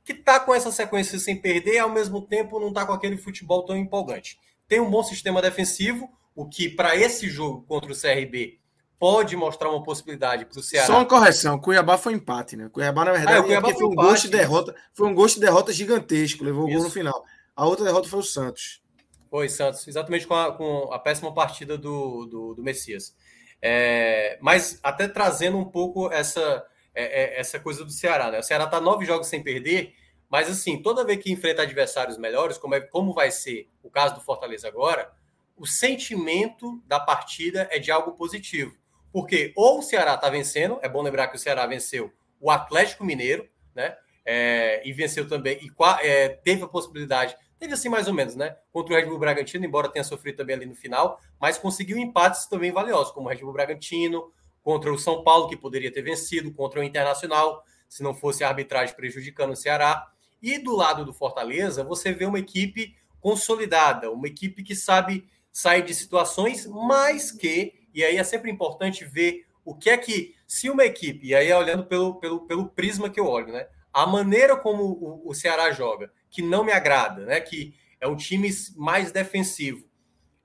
que tá com essa sequência sem perder, e ao mesmo tempo não está com aquele futebol tão empolgante. Tem um bom sistema defensivo, o que para esse jogo contra o CRB pode mostrar uma possibilidade para o Ceará. Só uma correção, Cuiabá foi empate, né? Cuiabá, na verdade, ah, Cuiabá foi, um empate, gosto de derrota, foi um gosto de derrota gigantesco, levou o gol no final. A outra derrota foi o Santos. Foi, Santos, exatamente com a, com a péssima partida do, do, do Messias. É, mas até trazendo um pouco essa, é, é, essa coisa do Ceará, né? O Ceará está nove jogos sem perder, mas assim, toda vez que enfrenta adversários melhores, como, é, como vai ser o caso do Fortaleza agora, o sentimento da partida é de algo positivo. Porque ou o Ceará está vencendo, é bom lembrar que o Ceará venceu o Atlético Mineiro, né? É, e venceu também, e é, teve a possibilidade, teve assim mais ou menos, né? Contra o Red Bull Bragantino, embora tenha sofrido também ali no final, mas conseguiu empates também valiosos, como o Red Bull Bragantino, contra o São Paulo, que poderia ter vencido, contra o Internacional, se não fosse a arbitragem prejudicando o Ceará. E do lado do Fortaleza, você vê uma equipe consolidada, uma equipe que sabe sair de situações, mas que e aí é sempre importante ver o que é que, se uma equipe, e aí é olhando pelo, pelo, pelo prisma que eu olho, né? A maneira como o, o Ceará joga, que não me agrada, né? Que é um time mais defensivo,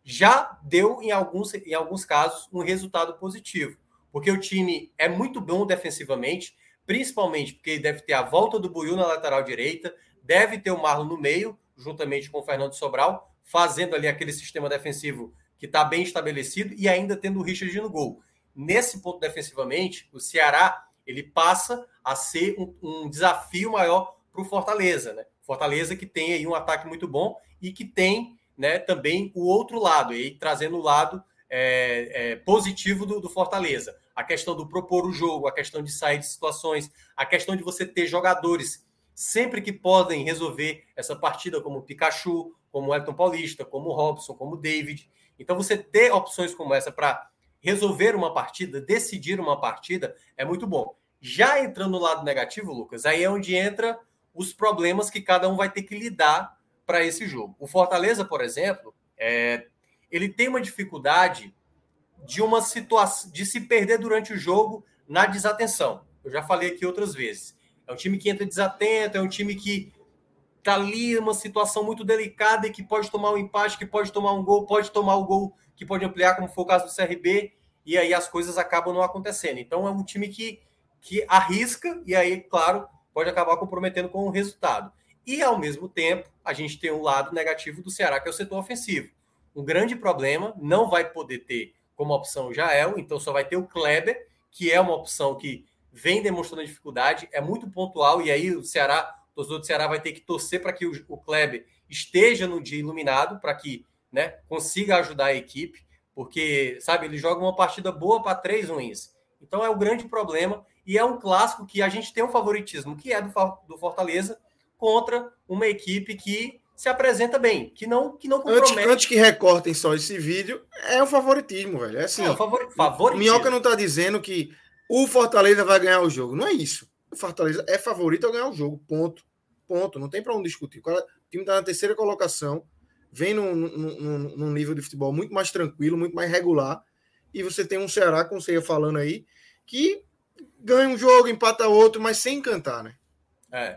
já deu, em alguns, em alguns casos, um resultado positivo. Porque o time é muito bom defensivamente, principalmente porque deve ter a volta do Buiu na lateral direita, deve ter o Marlon no meio, juntamente com o Fernando Sobral, fazendo ali aquele sistema defensivo que está bem estabelecido e ainda tendo o Richard no gol. Nesse ponto defensivamente, o Ceará ele passa a ser um, um desafio maior para o Fortaleza, né? Fortaleza que tem aí um ataque muito bom e que tem né, também o outro lado, aí trazendo o lado é, é, positivo do, do, Fortaleza. A questão do propor o jogo, a questão de sair de situações, a questão de você ter jogadores sempre que podem resolver essa partida, como o Pikachu, como o Elton Paulista, como o Robson, como o David. Então, você ter opções como essa para resolver uma partida, decidir uma partida, é muito bom. Já entrando no lado negativo, Lucas, aí é onde entra os problemas que cada um vai ter que lidar para esse jogo. O Fortaleza, por exemplo, é, ele tem uma dificuldade de uma situação de se perder durante o jogo na desatenção. Eu já falei aqui outras vezes. É um time que entra desatento, é um time que tá ali uma situação muito delicada e que pode tomar um empate, que pode tomar um gol, pode tomar o um gol que pode ampliar, como foi o caso do CRB, e aí as coisas acabam não acontecendo. Então é um time que, que arrisca e aí, claro, pode acabar comprometendo com o resultado. E ao mesmo tempo, a gente tem um lado negativo do Ceará, que é o setor ofensivo. Um grande problema, não vai poder ter como opção o Jael, então só vai ter o Kleber, que é uma opção que vem demonstrando dificuldade, é muito pontual, e aí o Ceará o torcedor do Ceará vai ter que torcer para que o, o Kleber esteja no dia iluminado, para que né, consiga ajudar a equipe, porque, sabe, ele joga uma partida boa para três ruins. Então é o grande problema, e é um clássico que a gente tem um favoritismo, que é do, do Fortaleza, contra uma equipe que se apresenta bem, que não que não compromete. Antes, antes que recortem só esse vídeo, é o favoritismo, velho. É assim. É o favor, favoritismo. Minhoca não está dizendo que o Fortaleza vai ganhar o jogo. Não é isso. O Fortaleza é favorito a ganhar o jogo. Ponto. Ponto. Não tem para onde discutir. O time está na terceira colocação, vem num, num, num, nível de futebol muito mais tranquilo, muito mais regular. E você tem um Ceará, como você ia falando aí, que ganha um jogo, empata outro, mas sem encantar, né? É.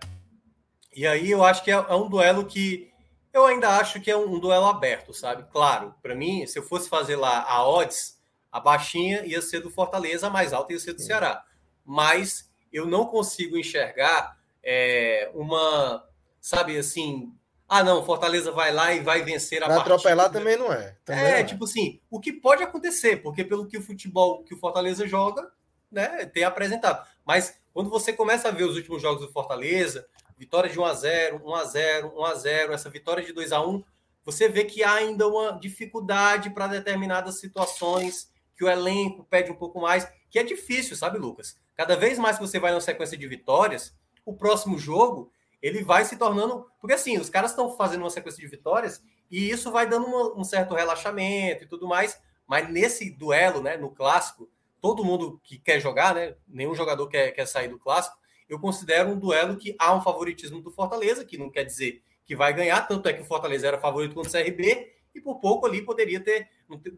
E aí eu acho que é, é um duelo que eu ainda acho que é um, um duelo aberto, sabe? Claro, para mim, se eu fosse fazer lá a odds, a baixinha ia ser do Fortaleza, a mais alta ia ser do Ceará. Mas eu não consigo enxergar é, uma, sabe, assim, ah, não, Fortaleza vai lá e vai vencer a vai partida. atropelar também não é. Também é, não é, tipo assim, o que pode acontecer, porque pelo que o futebol que o Fortaleza joga, né, tem apresentado. Mas quando você começa a ver os últimos jogos do Fortaleza, vitória de 1 a 0, 1 a 0, 1 a 0, essa vitória de 2 a 1, você vê que há ainda uma dificuldade para determinadas situações que o elenco pede um pouco mais, que é difícil, sabe, Lucas? Cada vez mais que você vai numa sequência de vitórias, o próximo jogo ele vai se tornando. Porque assim, os caras estão fazendo uma sequência de vitórias e isso vai dando uma, um certo relaxamento e tudo mais. Mas nesse duelo, né, no clássico, todo mundo que quer jogar, né, nenhum jogador quer, quer sair do clássico. Eu considero um duelo que há um favoritismo do Fortaleza, que não quer dizer que vai ganhar, tanto é que o Fortaleza era favorito contra o CRB e por pouco ali poderia ter,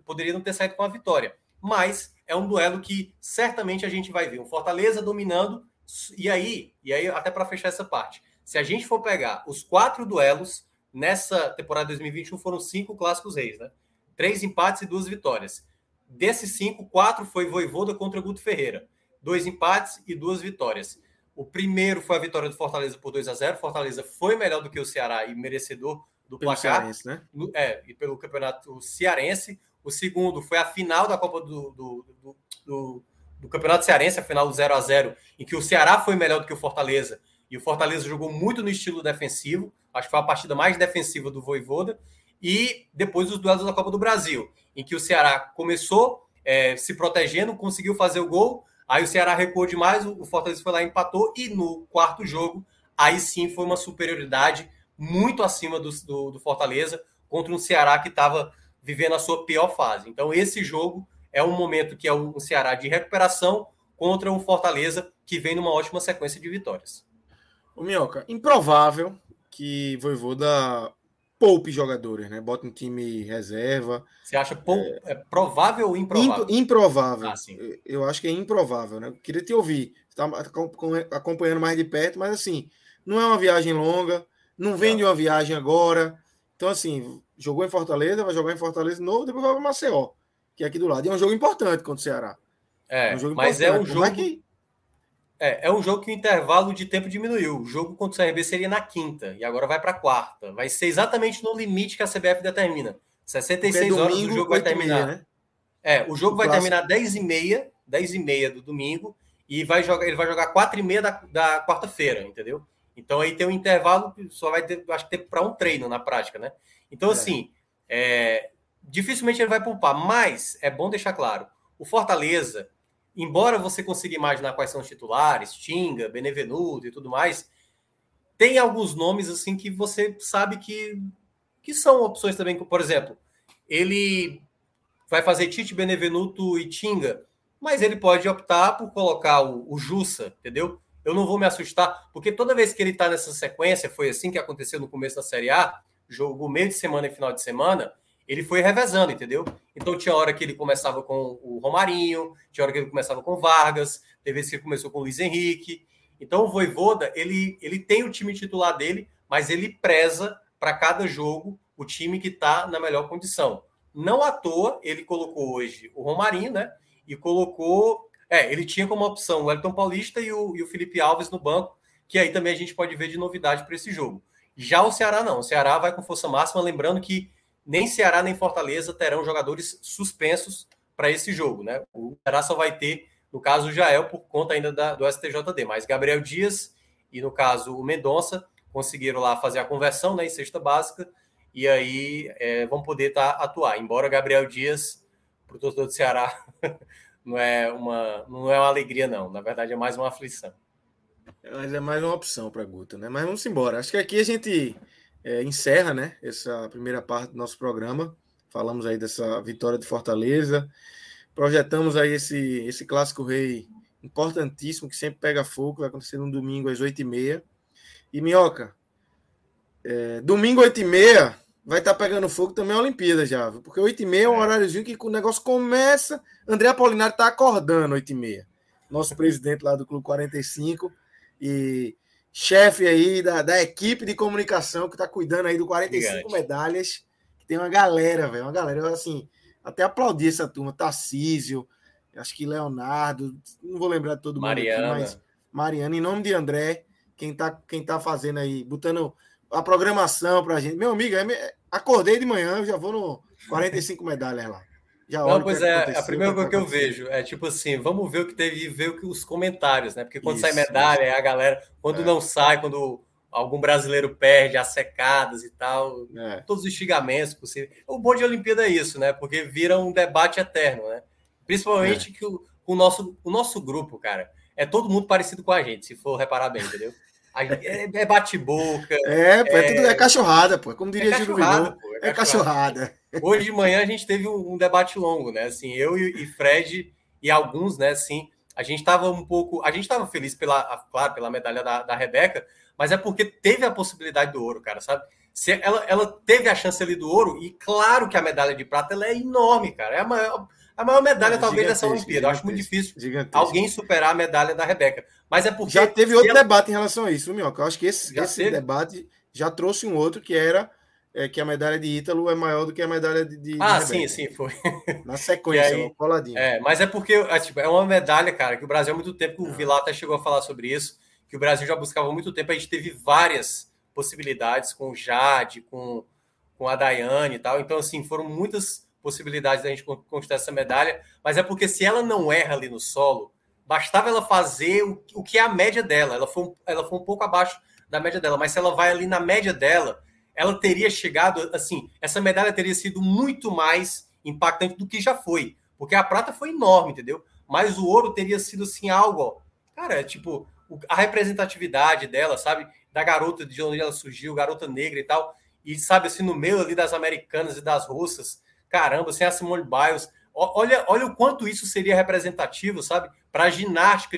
poderia não ter saído com a vitória. Mas é um duelo que certamente a gente vai ver. Um Fortaleza dominando. E aí, e aí até para fechar essa parte, se a gente for pegar os quatro duelos nessa temporada 2021 foram cinco clássicos reis, né? Três empates e duas vitórias. Desses cinco, quatro foi Voivoda contra Guto Ferreira. Dois empates e duas vitórias. O primeiro foi a vitória do Fortaleza por 2 a 0 Fortaleza foi melhor do que o Ceará e merecedor do pelo placar. Cearense, né? É, e pelo campeonato cearense. O segundo foi a final da Copa do, do, do, do, do Campeonato Cearense, a final do 0 a 0 em que o Ceará foi melhor do que o Fortaleza. E o Fortaleza jogou muito no estilo defensivo. Acho que foi a partida mais defensiva do Voivoda. E depois os duelos da Copa do Brasil, em que o Ceará começou é, se protegendo, conseguiu fazer o gol. Aí o Ceará recuou demais, o Fortaleza foi lá e empatou. E no quarto jogo, aí sim foi uma superioridade muito acima do, do, do Fortaleza contra um Ceará que estava vivendo a sua pior fase. Então, esse jogo é um momento que é um Ceará de recuperação contra um Fortaleza que vem numa ótima sequência de vitórias. O Minhoca, improvável que Voivoda poupe jogadores, né? Bota um time reserva. Você acha pou... é... é... provável ou improvável? Improvável. Ah, Eu acho que é improvável, né? Eu queria te ouvir. Está acompanhando mais de perto, mas assim, não é uma viagem longa, não vem de uma viagem agora. Então, assim, jogou em Fortaleza, vai jogar em Fortaleza de novo, depois vai para Maceió, que é aqui do lado. E é um jogo importante contra o Ceará. É, é um mas é um jogo. Que... É, é um jogo que o intervalo de tempo diminuiu. O jogo contra o CRB seria na quinta, e agora vai para quarta. Vai ser exatamente no limite que a CBF determina. 66 domingo, horas o jogo vai terminar. Meia, né? É, o jogo o vai clássico. terminar 10 e meia, 10 e meia do domingo, e vai jogar, ele vai jogar 4 e meia da, da quarta-feira, entendeu? Então aí tem um intervalo que só vai ter, acho que ter para um treino na prática, né? Então, é. assim, é, dificilmente ele vai poupar, mas é bom deixar claro: o Fortaleza, embora você consiga imaginar quais são os titulares, Tinga, Benevenuto e tudo mais, tem alguns nomes assim que você sabe que, que são opções também, por exemplo, ele vai fazer Tite, Benevenuto e Tinga, mas ele pode optar por colocar o, o Jussa, entendeu? Eu não vou me assustar, porque toda vez que ele está nessa sequência, foi assim que aconteceu no começo da Série A, jogo meio de semana e final de semana, ele foi revezando, entendeu? Então tinha hora que ele começava com o Romarinho, tinha hora que ele começava com Vargas, teve vezes que ele começou com o Luiz Henrique. Então o Voivoda, ele, ele tem o time titular dele, mas ele preza para cada jogo o time que está na melhor condição. Não à toa, ele colocou hoje o Romarinho, né? E colocou. É, ele tinha como opção o Elton Paulista e o, e o Felipe Alves no banco, que aí também a gente pode ver de novidade para esse jogo. Já o Ceará não. O Ceará vai com força máxima, lembrando que nem Ceará nem Fortaleza terão jogadores suspensos para esse jogo, né? O Ceará só vai ter, no caso, o Jael, por conta ainda da, do STJD, mas Gabriel Dias e, no caso, o Mendonça conseguiram lá fazer a conversão né, em cesta básica e aí é, vão poder tá, atuar. Embora Gabriel Dias, para o torcedor do Ceará, <laughs> não é, uma, não é uma alegria, não. Na verdade, é mais uma aflição. Mas é mais uma opção para Guto, né? Mas vamos embora. Acho que aqui a gente é, encerra, né? Essa primeira parte do nosso programa. Falamos aí dessa vitória de Fortaleza. Projetamos aí esse, esse clássico rei importantíssimo que sempre pega fogo. Vai acontecer no domingo às 8h30. E Minhoca, é, domingo 8h30 vai estar tá pegando fogo também a Olimpíada já, porque 8h30 é um é. horáriozinho que o negócio começa. André Apolinário está acordando 8h30. Nosso presidente lá do Clube 45 e chefe aí da, da equipe de comunicação que está cuidando aí do 45 Gigante. medalhas. Tem uma galera, velho, uma galera. Eu, assim, até aplaudi essa turma. Tarcísio, acho que Leonardo, não vou lembrar de todo Mariana. mundo aqui, mas Mariana, em nome de André, quem tá, quem tá fazendo aí, botando a programação pra gente. Meu amigo, é, acordei de manhã, eu já vou no 45 medalhas lá. Já não, pois é, a primeira coisa que eu vejo é tipo assim, vamos ver o que teve e ver o que os comentários, né? Porque quando isso, sai medalha, é a galera, quando é. não sai, quando algum brasileiro perde as secadas e tal, é. todos os xingamentos possíveis. O bom de Olimpíada é isso, né? Porque vira um debate eterno, né? Principalmente é. que o, o, nosso, o nosso grupo, cara, é todo mundo parecido com a gente, se for reparar bem, entendeu? É, é bate-boca. É, é, tudo, é cachorrada, pô. Como diria é cachorrada, pô, é, é cachorrada. Hoje de manhã a gente teve um, um debate longo, né? Assim, eu e, e, Fred e alguns, né? Assim, a gente estava um pouco. A gente estava feliz pela, claro, pela medalha da, da Rebeca, mas é porque teve a possibilidade do ouro, cara, sabe? Se ela, ela teve a chance ali do ouro, e claro que a medalha de prata ela é enorme, cara. É a maior, a maior medalha, é, talvez, dessa Olimpíada. Eu acho muito difícil alguém superar a medalha da Rebeca. Mas é porque. Já teve outro ela... debate em relação a isso, Minhoca. Eu acho que esse, esse debate já trouxe um outro que era é, que a medalha de Ítalo é maior do que a medalha de. de ah, de sim, sim, foi. <laughs> Na sequência, aí, coladinho. É, mas é porque é, tipo, é uma medalha, cara, que o Brasil há muito tempo, o Vilar até chegou a falar sobre isso, que o Brasil já buscava há muito tempo. A gente teve várias possibilidades com o Jade, com, com a Daiane e tal. Então, assim, foram muitas possibilidades da gente conquistar essa medalha, mas é porque se ela não erra ali no solo, bastava ela fazer o, o que é a média dela. Ela foi, ela foi um pouco abaixo da média dela, mas se ela vai ali na média dela, ela teria chegado, assim, essa medalha teria sido muito mais impactante do que já foi, porque a prata foi enorme, entendeu? Mas o ouro teria sido, assim, algo, ó, cara, tipo, a representatividade dela, sabe? Da garota de onde ela surgiu, garota negra e tal, e sabe, assim, no meio ali das americanas e das russas, caramba, sem a Simone Biles. Olha, olha o quanto isso seria representativo, sabe? Para a ginástica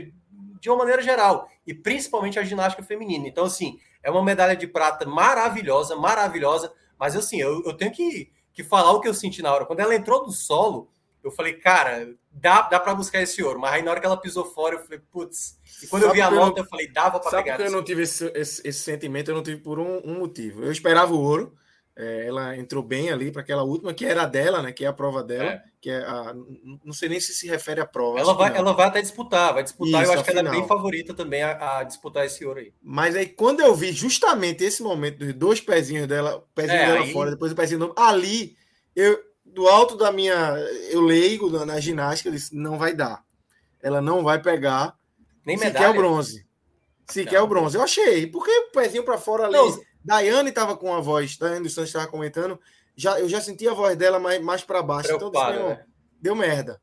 de uma maneira geral, e principalmente a ginástica feminina. Então, assim, é uma medalha de prata maravilhosa, maravilhosa, mas assim, eu, eu tenho que, que falar o que eu senti na hora. Quando ela entrou no solo, eu falei, cara, dá, dá para buscar esse ouro. Mas aí na hora que ela pisou fora, eu falei, putz. E quando sabe eu vi a nota, eu, eu, falei, dava para pegar. Sabe eu não tive esse, esse, esse, sentimento? Eu não tive por um, um motivo. Eu esperava o ouro. É, ela entrou bem ali para aquela última, que era dela, né? Que é a prova dela, é. que é a, não sei nem se se refere à prova. Ela vai, ela vai até disputar, vai disputar. Isso, eu acho que ela é bem favorita também a, a, disputar esse ouro aí. Mas aí, quando eu vi justamente esse momento dos dois pezinhos dela, pezinho é, dela aí... fora, depois o pezinho novo, ali, eu, do alto da minha, eu leigo na, na ginástica, eu disse, não vai dar. Ela não vai pegar. Nem medalha. Se quer o bronze. Se quer o bronze. Eu achei, porque o pezinho para fora ali. Não, Daiane estava com a voz, Daiane dos Santos estava comentando, já, eu já senti a voz dela mais, mais para baixo. Então, disse, né? deu merda.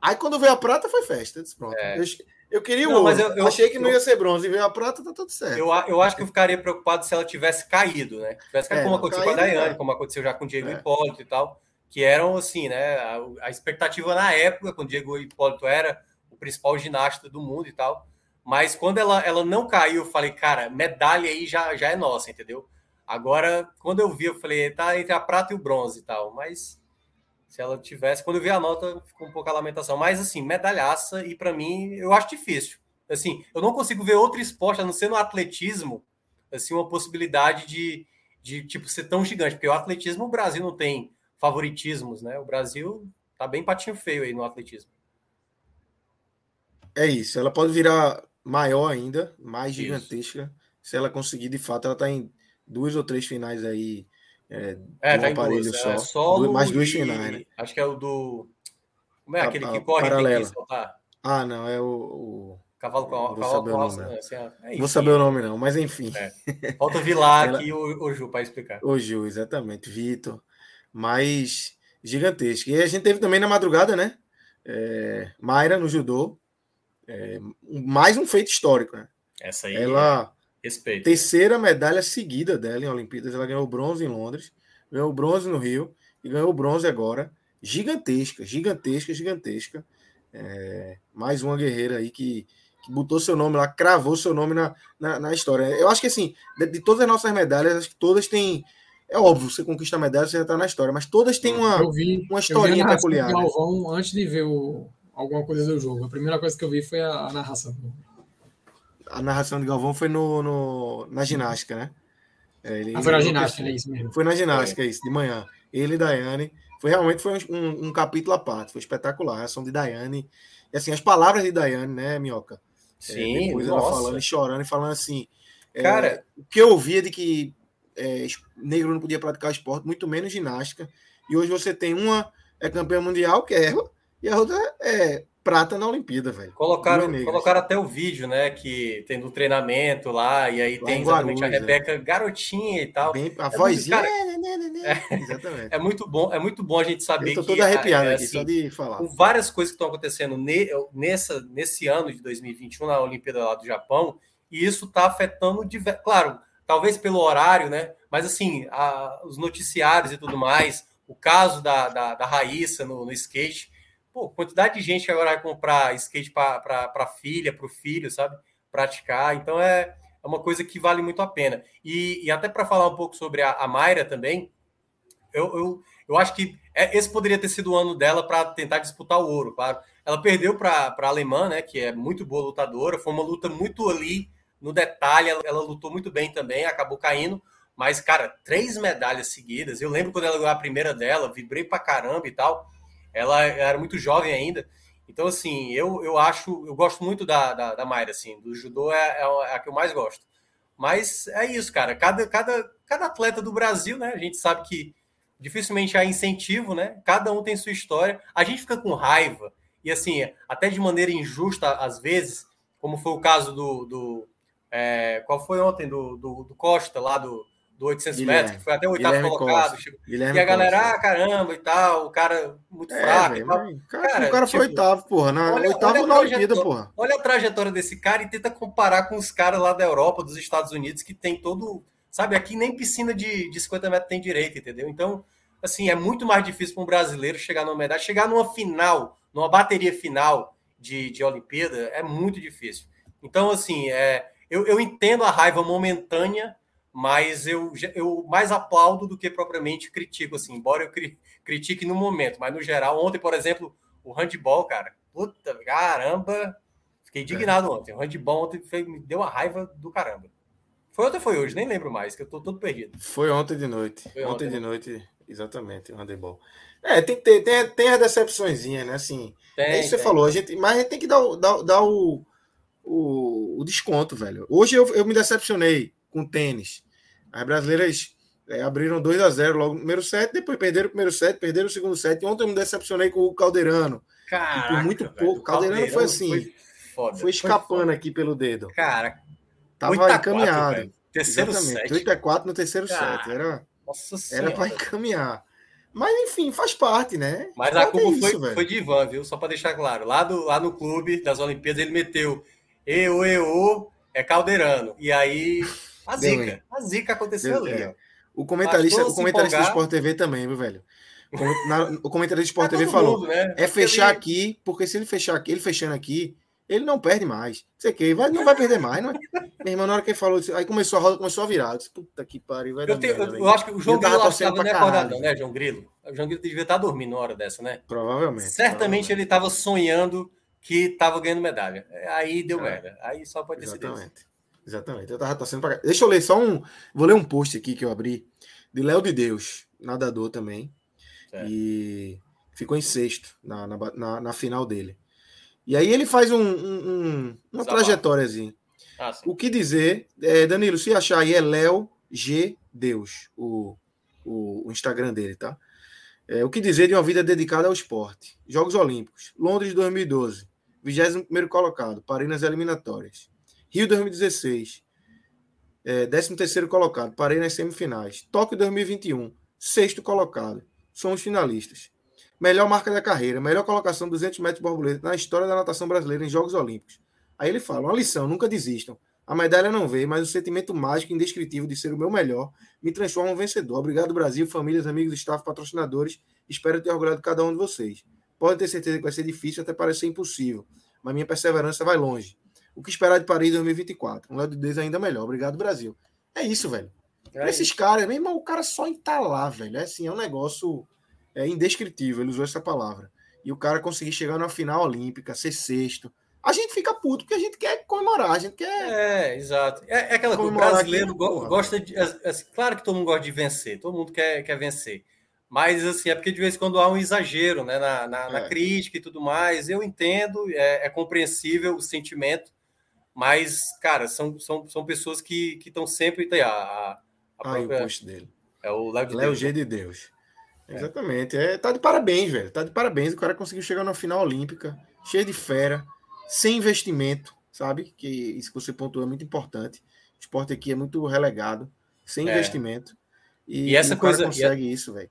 Aí quando veio a prata, foi festa. Disse, pronto. É. Eu, eu, queria o não, ouro. Eu, eu, achei que não ia ser bronze. Veio a prata, tá tudo certo. Eu, eu acho que eu ficaria preocupado se ela tivesse caído, né? Tivesse caído, é, como aconteceu com a Daiane, como aconteceu já com o Diego é. Hipólito e tal. Que eram, assim, né? A, a expectativa na época, quando o Diego Hipólito era o principal ginasta do mundo e tal. Mas quando ela, ela não caiu, eu falei, cara, medalha aí já, já é nossa, entendeu? Agora, quando eu vi, eu falei, tá entre a prata e o bronze e tal, mas se ela tivesse, quando eu vi a nota, ficou um pouco a lamentação. Mas assim, medalhaça, e para mim, eu acho difícil. Assim, eu não consigo ver outro esporte, a não ser no atletismo, assim, uma possibilidade de, de tipo, ser tão gigante. Porque o atletismo, o Brasil não tem favoritismos, né? O Brasil tá bem patinho feio aí no atletismo. É isso. Ela pode virar maior ainda, mais gigantesca, isso. se ela conseguir de fato. Ela tá em duas ou três finais aí. É, é tá aparelho duas, só. É, solo mais duas finais, né? Acho que é o do. Como é? Aquele a, que corre paralela. tem que soltar. Ah, não, é o. o... Cavalo com Vou cavalo saber o nome. Né? Assim, é, Vou saber o nome, não, mas enfim. É. Falta o Vilar Ela... aqui o, o Ju para explicar. O Ju, exatamente. Vitor. Mas gigantesco. E a gente teve também na madrugada, né? É, Mayra no judô. É, mais um feito histórico, né? Essa aí. Ela. É respeito. Terceira medalha seguida dela em Olimpíadas. Ela ganhou bronze em Londres, ganhou bronze no Rio e ganhou bronze agora. Gigantesca, gigantesca, gigantesca. É, mais uma guerreira aí que, que botou seu nome lá, cravou seu nome na, na, na história. Eu acho que assim, de, de, todas as nossas medalhas, acho que todas têm. É óbvio, você conquista a medalha, você já está na história, mas todas têm uma, vi, uma historinha peculiar. Né? Galvão, antes de ver o, alguma coisa do jogo, a primeira coisa que eu vi foi a, a narração. A narração de Galvão foi no, no na ginástica, né? É, ele, ah, foi na ginástica, é isso mesmo. Foi na ginástica, é isso, de manhã. Ele e Daiane. Foi realmente foi um, um capítulo à parte, foi espetacular. A ação de Daiane. E assim, as palavras de Daiane, né, Minhoca? Sim, é, depois nossa. ela falando e chorando e falando assim. É, Cara, o que eu ouvia de que é, negro não podia praticar esporte, muito menos ginástica. E hoje você tem uma é campeã mundial, que é ela, e a outra é prata na Olimpíada, velho. Colocaram, colocaram até o vídeo, né? Que tem do treinamento lá, e aí lá tem exatamente Guarulhos, a Rebeca é. garotinha e tal. Bem, a é vozinha. Cara, é, exatamente. É muito bom, é muito bom a gente saber Eu tô que. Toda arrepiada é, aqui, assim, só de falar. Com várias coisas que estão acontecendo ne, nessa, nesse ano de 2021, na Olimpíada lá do Japão, e isso está afetando, claro, talvez pelo horário, né? Mas assim, a, os noticiários e tudo mais, o caso da, da, da Raíssa no, no skate pô, quantidade de gente que agora vai comprar skate para a filha, para o filho, sabe? Praticar. Então é, é uma coisa que vale muito a pena. E, e até para falar um pouco sobre a, a Mayra também, eu, eu, eu acho que é, esse poderia ter sido o ano dela para tentar disputar o ouro, claro. Ela perdeu para a alemã, né? Que é muito boa lutadora. Foi uma luta muito ali no detalhe. Ela, ela lutou muito bem também, acabou caindo. Mas, cara, três medalhas seguidas. Eu lembro quando ela ganhou a primeira dela, vibrei pra caramba e tal. Ela era muito jovem ainda. Então, assim, eu, eu acho, eu gosto muito da, da, da Mayra, assim, do judô é, é, é a que eu mais gosto. Mas é isso, cara. Cada, cada, cada atleta do Brasil, né? A gente sabe que dificilmente há incentivo, né? Cada um tem sua história. A gente fica com raiva, e assim, até de maneira injusta, às vezes, como foi o caso do. do é, qual foi ontem? Do, do, do Costa, lá do, do 800 Guilherme, metros, que foi até o oitavo Guilherme colocado. Guilherme e a galera, Costa. ah, caramba e tal, o cara muito é, fraco. Véio, cara, cara, o cara tipo, foi oitavo, porra. Na, olha, oitavo na Olimpíada, porra. Olha a trajetória desse cara e tenta comparar com os caras lá da Europa, dos Estados Unidos, que tem todo. Sabe, aqui nem piscina de, de 50 metros tem direito, entendeu? Então, assim, é muito mais difícil para um brasileiro chegar numa medalha, chegar numa final, numa bateria final de, de Olimpíada, é muito difícil. Então, assim, é, eu, eu entendo a raiva momentânea mas eu, eu mais aplaudo do que propriamente critico, assim, embora eu cri, critique no momento, mas no geral, ontem, por exemplo, o handball, cara, puta, caramba, fiquei indignado é. ontem. O handball ontem foi, me deu uma raiva do caramba. Foi ontem ou foi hoje? Nem lembro mais, que eu tô todo perdido. Foi ontem de noite. Ontem, ontem de né? noite, exatamente, o handball. É, tem que ter, tem, tem a decepçõezinha, né? Assim, tem, é isso que você falou, a gente, mas a gente tem que dar, dar, dar o, o, o desconto, velho. Hoje eu, eu me decepcionei com tênis. As brasileiras é, abriram 2 a 0 logo no primeiro set, depois perderam o primeiro set, perderam o segundo set. Ontem eu me decepcionei com o Caldeirano. Caraca, por muito velho, pouco. O Caldeirano, Caldeirano foi assim. Foi, foda, foi escapando foi aqui pelo dedo. Cara, tava encaminhado. 4, terceiro Exatamente. set. 8 a 4 no terceiro Cara, set. Era, era para encaminhar. Mas enfim, faz parte, né? Mas a culpa é isso, foi, foi de Ivan, viu? Só para deixar claro. Lá, do, lá no clube das Olimpíadas ele meteu eu, eu, é Caldeirano. E aí a zica. A zica aconteceu Deu, ali. É. O comentarista, o comentarista do Sport TV também, meu velho. O comentarista do Sport é TV falou: mundo, né? é fechar ele... aqui, porque se ele fechar aqui, ele fechando aqui, ele não perde mais. Você que vai, não vai perder mais, não é? <laughs> Meu irmão, na hora que ele falou, aí começou a roda, começou a virar. disse, Puta que pariu, vai eu, tenho, eu, eu, acho que o João Grilo estava nem acordado, né, João Grilo? O João Grilo devia estar dormindo na hora dessa, né? Provavelmente. Certamente provavelmente. ele estava sonhando que estava ganhando medalha. Aí deu é. merda. Aí só pode ter Exatamente. Exatamente. Eu tava torcendo para Deixa eu ler só um. Vou ler um post aqui que eu abri de Léo de Deus, nadador também. É. E ficou em sexto na, na, na, na, final dele. E aí ele faz um, um, um uma trajetória assim. Ah, o que dizer, é, Danilo, se achar aí é Léo G Deus, o, o, o, Instagram dele, tá? É, o que dizer de uma vida dedicada ao esporte? Jogos Olímpicos, Londres 2012, 21 colocado, parei nas eliminatórias. Rio 2016, é, 13 colocado, parei nas semifinais. Tóquio 2021, sexto colocado, somos finalistas. Melhor marca da carreira, melhor colocação 200 metros borboleta na história da natação brasileira em Jogos Olímpicos. Aí ele fala: uma lição, nunca desistam. A medalha não veio, mas o sentimento mágico e indescritível de ser o meu melhor me transforma em um vencedor. Obrigado, Brasil, famílias, amigos, staff, patrocinadores. Espero ter orgulhado cada um de vocês. Podem ter certeza que vai ser difícil, até parecer impossível, mas minha perseverança vai longe. O que esperar de Paris 2024? Um lado de Deus ainda melhor. Obrigado, Brasil. É isso, velho. É esses caras, meu irmão, o cara só entalar, velho. É assim, é um negócio é indescritível. Ele usou essa palavra. E o cara conseguir chegar na final olímpica, ser sexto. A gente fica puto porque a gente quer comemorar, a gente quer. É, exato. É, é aquela coisa. O brasileiro aqui, gosta de. Assim, claro que todo mundo gosta de vencer, todo mundo quer, quer vencer. Mas, assim, é porque de vez em quando há um exagero né, na, na, é. na crítica e tudo mais. Eu entendo, é, é compreensível o sentimento, mas, cara, são, são, são pessoas que estão sempre. Tem a, a, a própria, o post dele. É o Léo de Léo Deus. G né? de Deus. É. Exatamente. É, tá de parabéns, velho. Tá de parabéns. O cara conseguiu chegar na final olímpica, cheio de fera, sem investimento, sabe? Que isso que você pontuou é muito importante. O esporte aqui é muito relegado, sem é. investimento. E, e essa e coisa consegue e, isso, velho.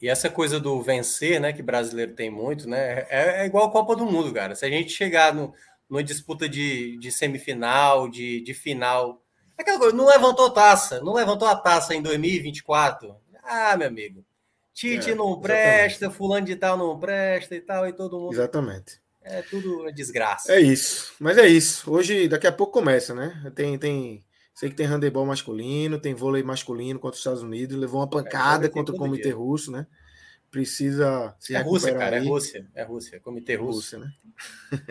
E essa coisa do vencer, né, que brasileiro tem muito, né? É, é igual a Copa do Mundo, cara. Se a gente chegar no, numa disputa de, de semifinal, de, de final. Aquela coisa, não levantou taça, não levantou a taça em 2024. Ah, meu amigo. Tite é, não presta, exatamente. fulano de tal não presta e tal, e todo mundo. Exatamente. É tudo desgraça. É isso. Mas é isso. Hoje, daqui a pouco começa, né? Tem, tem, sei que tem handebol masculino, tem vôlei masculino contra os Estados Unidos, levou uma é, pancada é, contra o Comitê dia. Russo, né? Precisa se é Rússia, cara, é aí. é Rússia, é Rússia, Comitê Russo. Rússia, né?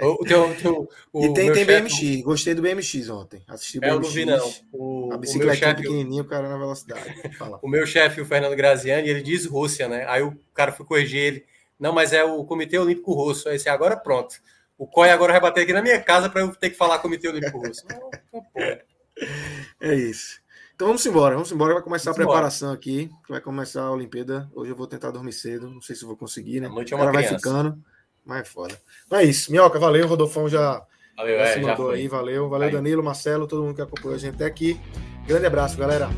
O, teu, <laughs> teu, o e tem, tem BMX, gostei do BMX ontem. Assisti o é, BMX. Eu não vi, não. O, a bicicleta pequenininha, o cara na velocidade. <laughs> O meu chefe, o Fernando Graziani, ele diz Rússia, né? Aí o cara foi corrigir ele. Não, mas é o Comitê Olímpico Russo. Aí disse, agora pronto. O COI agora vai bater aqui na minha casa para eu ter que falar Comitê Olímpico Russo. <laughs> Não, não, é isso. Então vamos embora, vamos embora. Vai começar vamos a preparação embora. aqui. Vai começar a Olimpíada. Hoje eu vou tentar dormir cedo. Não sei se vou conseguir, né? A noite é uma vai ficando. Mas é foda. Mas é isso. Minhoca, valeu. Rodolfão já, valeu, já é, se mandou já aí. Valeu. Valeu, Danilo, Marcelo, todo mundo que acompanhou a gente até aqui. Grande abraço, galera.